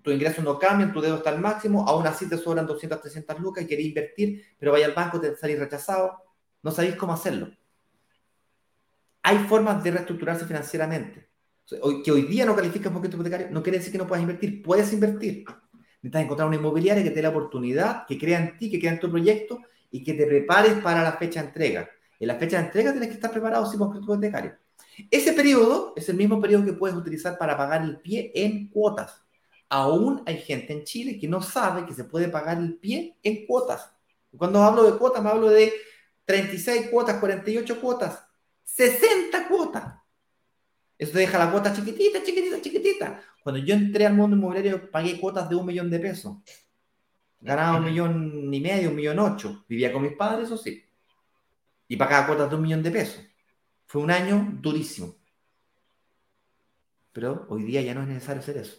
tu ingreso no cambia, tu deuda está al máximo, aún así te sobran 200, 300 lucas y querés invertir, pero vaya al banco, te salís rechazado, no sabéis cómo hacerlo. Hay formas de reestructurarse financieramente. Que hoy día no calificas por crédito hipotecario no quiere decir que no puedas invertir, puedes invertir. Necesitas encontrar una inmobiliaria que te dé la oportunidad, que crea en ti, que crea en tu proyecto y que te prepares para la fecha de entrega. En la fecha de entrega tienes que estar preparado si por crédito hipotecario. Ese periodo es el mismo periodo que puedes utilizar para pagar el pie en cuotas. Aún hay gente en Chile que no sabe que se puede pagar el pie en cuotas. Cuando hablo de cuotas, me hablo de 36 cuotas, 48 cuotas, 60 cuotas. Eso te deja la cuota chiquitita, chiquitita, chiquitita. Cuando yo entré al mundo inmobiliario, pagué cuotas de un millón de pesos. Ganaba un millón y medio, un millón ocho. Vivía con mis padres, eso sí. Y pagaba cuotas de un millón de pesos. Fue un año durísimo. Pero hoy día ya no es necesario hacer eso.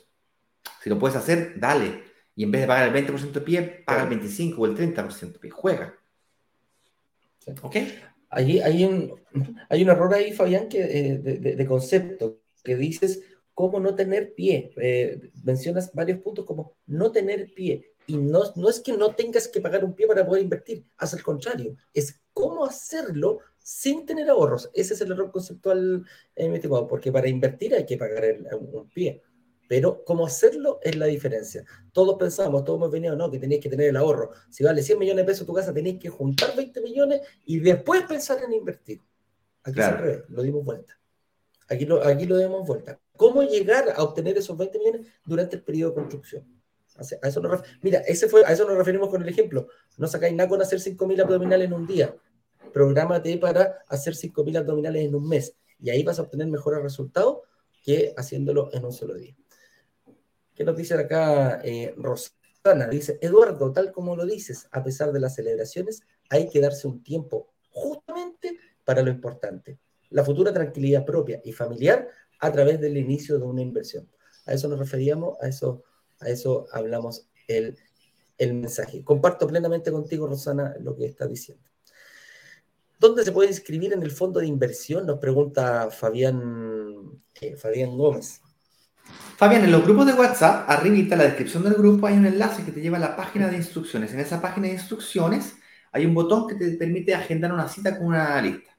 Si lo puedes hacer, dale. Y en vez de pagar el 20% de pie, paga el 25 o el 30% de pie. Juega. ¿Ok? Hay, hay, un, hay un error ahí, Fabián, que, eh, de, concepto, que dices cómo no tener pie. Eh, mencionas varios puntos como no tener pie. Y no, no es que no tengas que pagar un pie para poder invertir, haz el contrario, es cómo hacerlo sin tener ahorros. Ese es el error conceptual, eh, porque para invertir hay que pagar un pie. Pero cómo hacerlo es la diferencia. Todos pensamos, todos hemos venido, no, que tenéis que tener el ahorro. Si vale 100 millones de pesos tu casa, tenéis que juntar 20 millones y después pensar en invertir. Aquí se lo dimos vuelta. Aquí lo, aquí lo dimos vuelta. ¿Cómo llegar a obtener esos 20 millones durante el periodo de construcción? A eso nos, mira, ese fue, a eso nos referimos con el ejemplo. No sacáis nada con hacer 5.000 abdominales en un día prográmate para hacer 5.000 abdominales en un mes y ahí vas a obtener mejores resultados que haciéndolo en un solo día. ¿Qué nos dice acá eh, Rosana? Dice, Eduardo, tal como lo dices, a pesar de las celebraciones, hay que darse un tiempo justamente para lo importante, la futura tranquilidad propia y familiar a través del inicio de una inversión. A eso nos referíamos, a eso, a eso hablamos el, el mensaje. Comparto plenamente contigo, Rosana, lo que estás diciendo. ¿Dónde se puede inscribir en el fondo de inversión? Nos pregunta Fabián, eh, Fabián Gómez. Fabián, en los grupos de WhatsApp, arribita en la descripción del grupo hay un enlace que te lleva a la página de instrucciones. En esa página de instrucciones hay un botón que te permite agendar una cita con un analista.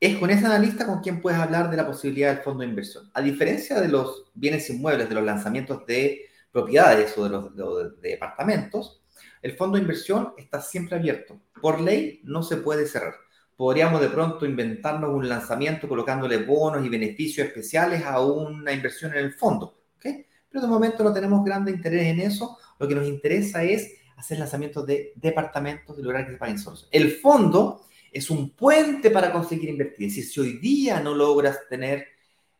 Es con ese analista con quien puedes hablar de la posibilidad del fondo de inversión. A diferencia de los bienes inmuebles, de los lanzamientos de propiedades o de los departamentos, el fondo de inversión está siempre abierto. Por ley no se puede cerrar podríamos de pronto inventarnos un lanzamiento colocándole bonos y beneficios especiales a una inversión en el fondo. Pero de momento no tenemos grande interés en eso. Lo que nos interesa es hacer lanzamientos de departamentos y lograr que se paguen solos. El fondo es un puente para conseguir invertir. Es decir, si hoy día no logras tener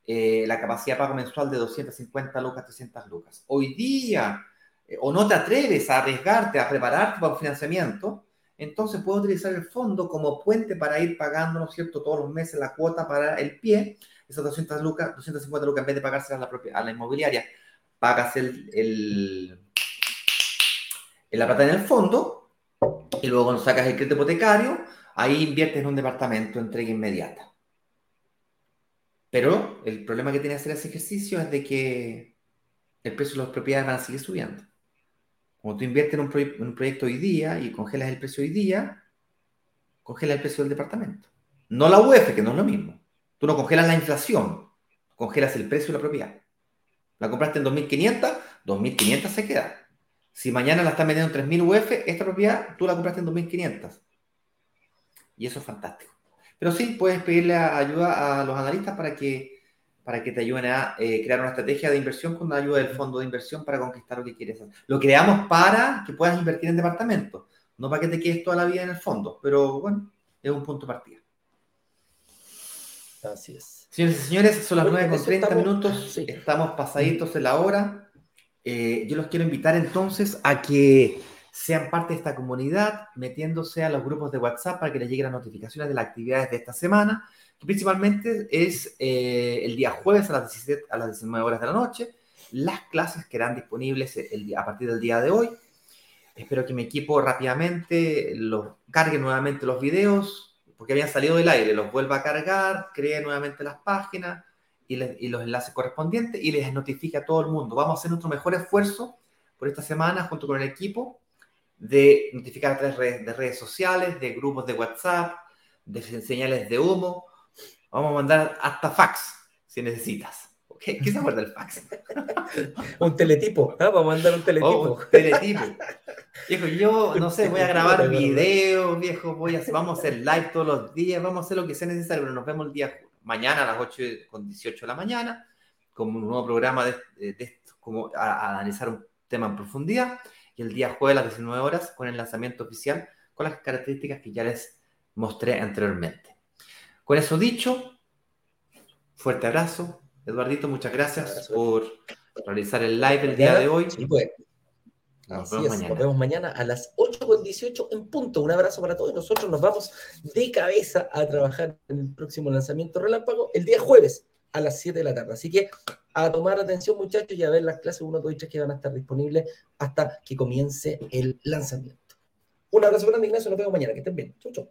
eh, la capacidad de pago mensual de 250 lucas, 300 lucas, hoy día, eh, o no te atreves a arriesgarte, a prepararte para un financiamiento, entonces puedo utilizar el fondo como puente para ir pagando, ¿no es cierto?, todos los meses la cuota para el pie, esas 200 lucas, 250 lucas, en vez de pagárselas a la, propia, a la inmobiliaria, pagas el, el, la plata en el fondo y luego sacas el crédito hipotecario, ahí inviertes en un departamento entrega inmediata. Pero el problema que tiene hacer ese ejercicio es de que el precio de las propiedades van a subiendo. Como tú inviertes en un, proyecto hoy día y congelas el precio hoy día, congelas el precio del departamento. No la UEF, que no es lo mismo. Tú no congelas la inflación, congelas el precio de la propiedad. La compraste en 2.500, 2.500 se queda. Si mañana la están vendiendo en 3.000 UF, esta propiedad tú la compraste en 2.500. Y eso es fantástico. Pero sí, puedes pedirle ayuda a los analistas para que para que te ayuden a eh, crear una estrategia de inversión con la ayuda del fondo de inversión para conquistar lo que quieres hacer. Lo creamos para que puedas invertir en departamentos, no para que te quedes toda la vida en el fondo, pero bueno, es un punto de partida. Así es. Señores y señores, son las 9 con 30 minutos, estamos pasaditos en la hora. Eh, yo los quiero invitar entonces a que sean parte de esta comunidad, metiéndose a los grupos de WhatsApp para que les lleguen las notificaciones de las actividades de esta semana principalmente es eh, el día jueves a las, 17, a las 19 horas de la noche. Las clases quedarán disponibles el a partir del día de hoy. Espero que mi equipo rápidamente los cargue nuevamente los videos, porque habían salido del aire, los vuelva a cargar, cree nuevamente las páginas y, los enlaces correspondientes y les notifique a todo el mundo. Vamos a hacer nuestro mejor esfuerzo por esta semana junto con el equipo de notificar a través de redes sociales, de grupos de WhatsApp, de señales de humo, Vamos a mandar hasta fax si necesitas. ¿Qué, se acuerda del fax? un teletipo, ¿ah? Vamos a mandar un teletipo. Oh, un teletipo. Viejo, yo no sé, voy a grabar videos, viejo, voy a, vamos a hacer live todos los días, vamos a hacer lo que sea necesario, pero nos vemos el día mañana a las 8 con 18 de la mañana, con un nuevo programa de, esto, como a, analizar un tema en profundidad, y el día jueves a las 19 horas con el lanzamiento oficial con las características que ya les mostré anteriormente. Con eso dicho, fuerte abrazo. Eduardito, muchas gracias por realizar el live el día de hoy. Sí, pues. Nos vemos, mañana. nos vemos mañana a las 8.18 en punto. Un abrazo para todos. Nosotros nos vamos de cabeza a trabajar en el próximo lanzamiento relámpago el día jueves a las 7 de la tarde. Así que a tomar atención, muchachos, y a ver las clases 1, 2 y 3 que van a estar disponibles hasta que comience el lanzamiento. Un abrazo grande, Ignacio. Nos vemos mañana. Que estén bien. Chau, chau.